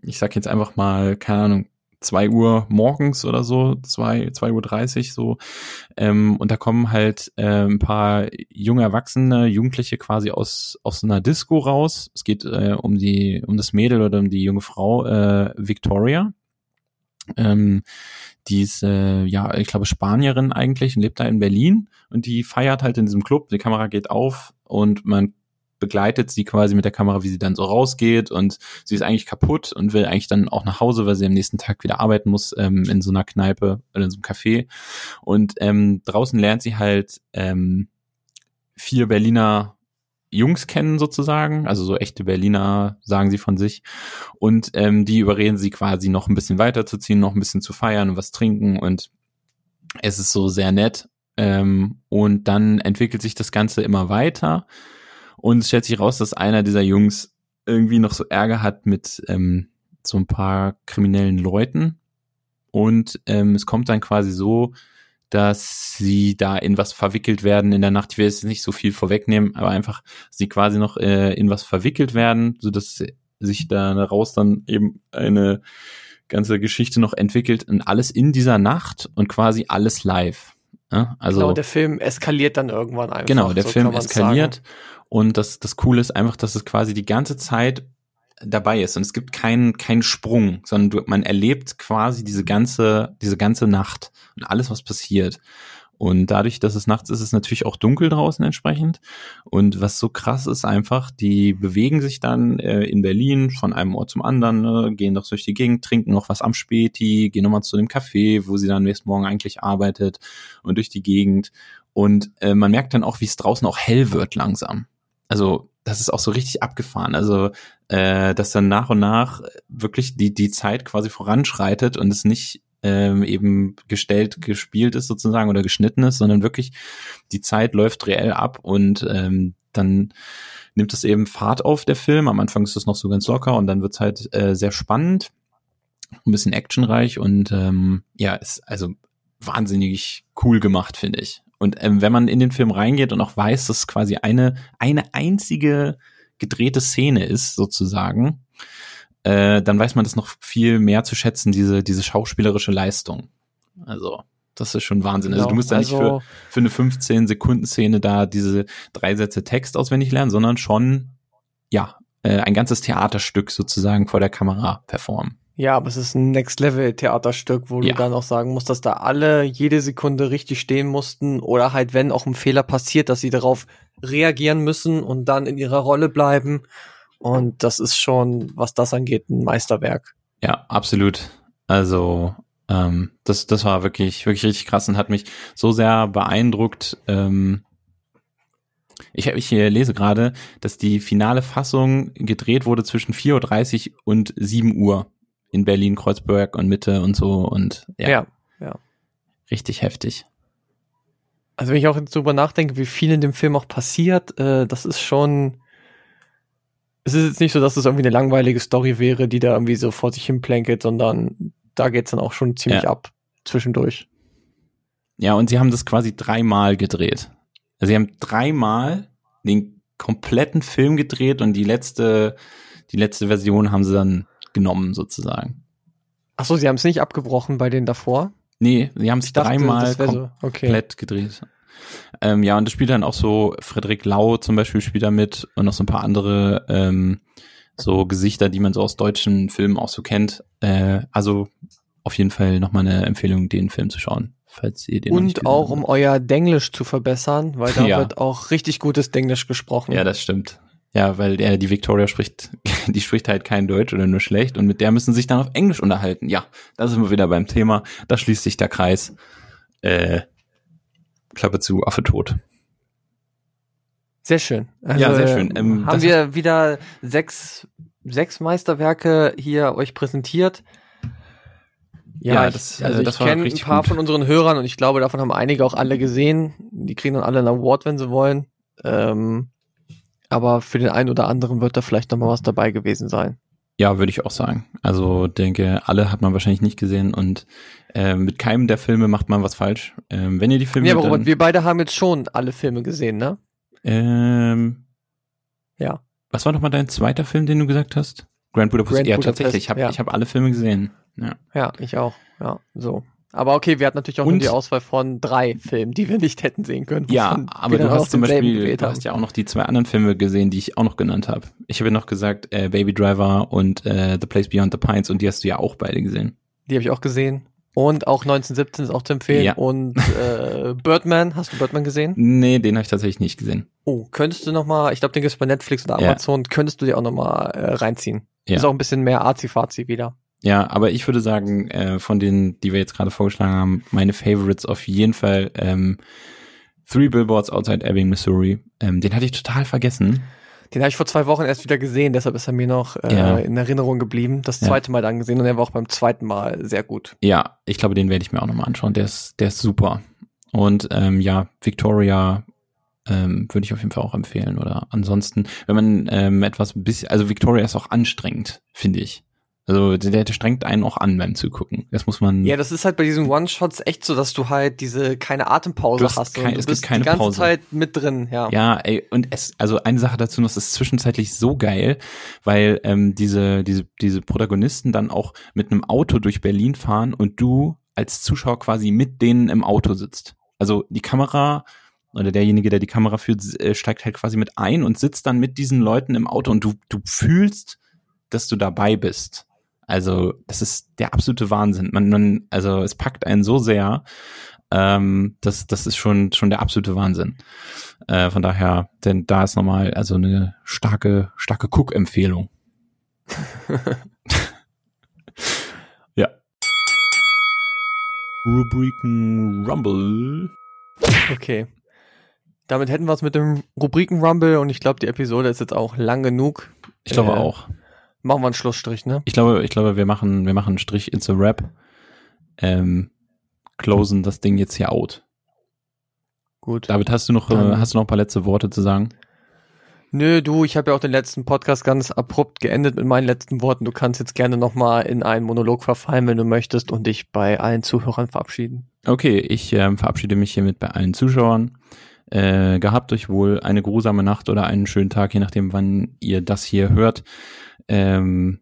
Ich sag jetzt einfach mal, keine Ahnung, zwei Uhr morgens oder so, zwei, zwei Uhr dreißig so. Ähm, und da kommen halt äh, ein paar junge Erwachsene, Jugendliche quasi aus, aus einer Disco raus. Es geht äh, um die, um das Mädel oder um die junge Frau äh, Victoria. Ähm, die ist, äh, ja, ich glaube, Spanierin eigentlich und lebt da in Berlin und die feiert halt in diesem Club, die Kamera geht auf und man begleitet sie quasi mit der Kamera, wie sie dann so rausgeht und sie ist eigentlich kaputt und will eigentlich dann auch nach Hause, weil sie am nächsten Tag wieder arbeiten muss ähm, in so einer Kneipe oder in so einem Café. Und ähm, draußen lernt sie halt ähm, vier Berliner Jungs kennen sozusagen, also so echte Berliner sagen sie von sich. Und ähm, die überreden sie quasi noch ein bisschen weiterzuziehen, noch ein bisschen zu feiern und was trinken. Und es ist so sehr nett. Ähm, und dann entwickelt sich das Ganze immer weiter. Und es stellt sich raus, dass einer dieser Jungs irgendwie noch so Ärger hat mit ähm, so ein paar kriminellen Leuten. Und ähm, es kommt dann quasi so, dass sie da in was verwickelt werden in der Nacht. Ich will jetzt nicht so viel vorwegnehmen, aber einfach sie quasi noch äh, in was verwickelt werden, so dass sich daraus dann eben eine ganze Geschichte noch entwickelt und alles in dieser Nacht und quasi alles live. Ja, also genau, der Film eskaliert dann irgendwann einfach. Genau, der so Film eskaliert sagen. und das, das Coole ist einfach, dass es quasi die ganze Zeit dabei ist und es gibt keinen keinen Sprung, sondern du, man erlebt quasi diese ganze diese ganze Nacht und alles was passiert. Und dadurch, dass es nachts ist, ist es natürlich auch dunkel draußen entsprechend. Und was so krass ist einfach, die bewegen sich dann äh, in Berlin von einem Ort zum anderen, ne, gehen doch durch die Gegend, trinken noch was am Späti, gehen nochmal zu dem Café, wo sie dann nächsten Morgen eigentlich arbeitet und durch die Gegend. Und äh, man merkt dann auch, wie es draußen auch hell wird langsam. Also das ist auch so richtig abgefahren. Also äh, dass dann nach und nach wirklich die die Zeit quasi voranschreitet und es nicht ähm, eben gestellt gespielt ist sozusagen oder geschnitten ist, sondern wirklich die Zeit läuft reell ab und ähm, dann nimmt es eben Fahrt auf der Film. Am Anfang ist es noch so ganz locker und dann wird's halt äh, sehr spannend, ein bisschen actionreich und ähm, ja, ist also wahnsinnig cool gemacht, finde ich. Und ähm, wenn man in den Film reingeht und auch weiß, dass es quasi eine, eine einzige gedrehte Szene ist, sozusagen, äh, dann weiß man das noch viel mehr zu schätzen, diese, diese schauspielerische Leistung. Also, das ist schon Wahnsinn. also Genau, du musst da nicht für, also- für eine 15-Sekunden-Szene da diese drei Sätze Text auswendig lernen, sondern schon, ja, äh, ein ganzes Theaterstück sozusagen vor der Kamera performen. Ja, aber es ist ein Next-Level-Theaterstück, wo Ja. du dann auch sagen musst, dass da alle jede Sekunde richtig stehen mussten oder halt, wenn auch ein Fehler passiert, dass sie darauf reagieren müssen und dann in ihrer Rolle bleiben. Und das ist schon, was das angeht, ein Meisterwerk. Ja, absolut. Also ähm, das, das war wirklich, wirklich richtig krass und hat mich so sehr beeindruckt. Ähm, ich, ich lese gerade, dass die finale Fassung gedreht wurde zwischen 4.30 Uhr und 7 Uhr in Berlin, Kreuzberg und Mitte und so und ja, Ja. ja. richtig heftig. Also wenn ich auch jetzt drüber nachdenke, wie viel in dem Film auch passiert, äh, das ist schon. Es ist jetzt nicht so, dass es irgendwie eine langweilige Story wäre, die da irgendwie so vor sich hin plänkelt, sondern da geht's dann auch schon ziemlich Ja. ab zwischendurch. Ja, und sie haben das quasi dreimal gedreht. Also sie haben dreimal den kompletten Film gedreht und die letzte, die letzte Version haben sie dann genommen sozusagen. Ach so, sie haben es nicht abgebrochen bei denen davor. Nee, sie haben es dreimal so. Okay. komplett gedreht. Ähm, ja, und das spielt dann auch so, Frederik Lau zum Beispiel spielt da mit und noch so ein paar andere ähm, so Gesichter, die man so aus deutschen Filmen auch so kennt. Äh, also auf jeden Fall nochmal eine Empfehlung, den Film zu schauen, falls ihr den Und auch um euer Denglisch zu verbessern, weil da Ja. wird auch richtig gutes Denglisch gesprochen. Ja, das stimmt. Ja, weil der, die Victoria spricht, die spricht halt kein Deutsch oder nur schlecht und mit der müssen sie sich dann auf Englisch unterhalten. Ja, da sind wir wieder beim Thema. Da schließt sich der Kreis. Äh, Klappe zu, Affe tot. Sehr schön. Ja, sehr schön. Ähm, haben wir wieder sechs, sechs Meisterwerke hier euch präsentiert. Ja, Ja, ich, das, also äh, ich das war kenne ein paar gut. von unseren Hörern und ich glaube, davon haben einige auch alle gesehen. Die kriegen dann alle einen Award, wenn sie wollen. Ähm, aber für den einen oder anderen wird da vielleicht noch mal was dabei gewesen sein. Ja, würde ich auch sagen. Also denke, alle hat man wahrscheinlich nicht gesehen und äh, mit keinem der Filme macht man was falsch. Ähm, wenn ihr die Filme Ja, aber Robert, wir beide haben jetzt schon alle Filme gesehen, ne? ähm, Ja. was war nochmal dein zweiter Film, den du gesagt hast? Grand Budapest. Grand ja, Budapest, tatsächlich. Ich habe ja. ich hab alle Filme gesehen. Ja. Ja, ich auch. Ja, so. Aber okay, wir hatten natürlich auch nur Und- die Auswahl von drei Filmen, die wir nicht hätten sehen können. Ja, aber du hast zum Beispiel, du hast ja auch noch die zwei anderen Filme gesehen, die ich auch noch genannt habe. Ich habe ja noch gesagt, äh, Baby Driver und äh, The Place Beyond the Pines und die hast du ja auch beide gesehen. Die habe ich auch gesehen. Und auch 1917 ist auch zu empfehlen. Ja. Und äh, Birdman, hast du Birdman gesehen? Nee, den habe ich tatsächlich nicht gesehen. Oh, könntest du noch mal, ich glaube, den gibt's bei Netflix oder Ja. Amazon, könntest du dir auch noch mal äh, reinziehen. Ja. Ist auch ein bisschen mehr Azi-Fazi wieder. Ja, aber ich würde sagen, äh, von denen, die wir jetzt gerade vorgeschlagen haben, meine Favorites auf jeden Fall ähm, Three Billboards Outside Ebbing, Missouri. Ähm, den hatte ich total vergessen. Den habe ich vor zwei Wochen erst wieder gesehen, deshalb ist er mir noch äh, Ja. in Erinnerung geblieben. Das Ja. zweite Mal dann gesehen und er war auch beim zweiten Mal sehr gut. Ja, ich glaube, den werde ich mir auch nochmal anschauen. Der ist, der ist super. Und ähm, ja, Victoria ähm, würde ich auf jeden Fall auch empfehlen. Oder ansonsten, wenn man ähm, etwas ein bisschen, also Victoria ist auch anstrengend, finde ich. Also der, der strengt einen auch an beim Zugucken. Das muss man. Ja, das ist halt bei diesen One-Shots echt so, dass du halt diese keine Atempause Du hast hast. kein- du es gibt bist keine die ganze Pause. Zeit mit drin, ja. Ja, ey, und es, also eine Sache dazu noch, es ist zwischenzeitlich so geil, weil ähm, diese, diese, diese Protagonisten dann auch mit einem Auto durch Berlin fahren und du als Zuschauer quasi mit denen im Auto sitzt. Also die Kamera oder derjenige, der die Kamera führt, äh, steigt halt quasi mit ein und sitzt dann mit diesen Leuten im Auto und du, du fühlst, dass du dabei bist. Also, das ist der absolute Wahnsinn. Man, man, also es packt einen so sehr, ähm, das, das ist schon, schon der absolute Wahnsinn. Äh, von daher, denn da ist nochmal also eine starke, starke Cook-Empfehlung. ja. Rubriken Rumble. Okay. Damit hätten wir es mit dem Rubriken Rumble und ich glaube, die Episode ist jetzt auch lang genug. Ich glaube Äh, auch. Machen wir einen Schlussstrich, ne? Ich glaube, ich glaube, wir machen, wir machen einen Strich ins Rap. Ähm, closen das Ding jetzt hier out. Gut. David, hast du noch, äh, Dann- hast du noch ein paar letzte Worte zu sagen? Nö, du, ich habe ja auch den letzten Podcast ganz abrupt geendet mit meinen letzten Worten. Du kannst jetzt gerne nochmal in einen Monolog verfallen, wenn du möchtest und dich bei allen Zuhörern verabschieden. Okay, ich ähm, verabschiede mich hiermit bei allen Zuschauern. Äh, gehabt euch wohl eine grusame Nacht oder einen schönen Tag, je nachdem, wann ihr das hier hört. Ähm,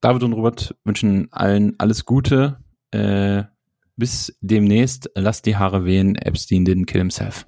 David und Robert wünschen allen alles Gute. Äh, bis demnächst. Lasst die Haare wehen. Epstein didn't kill himself.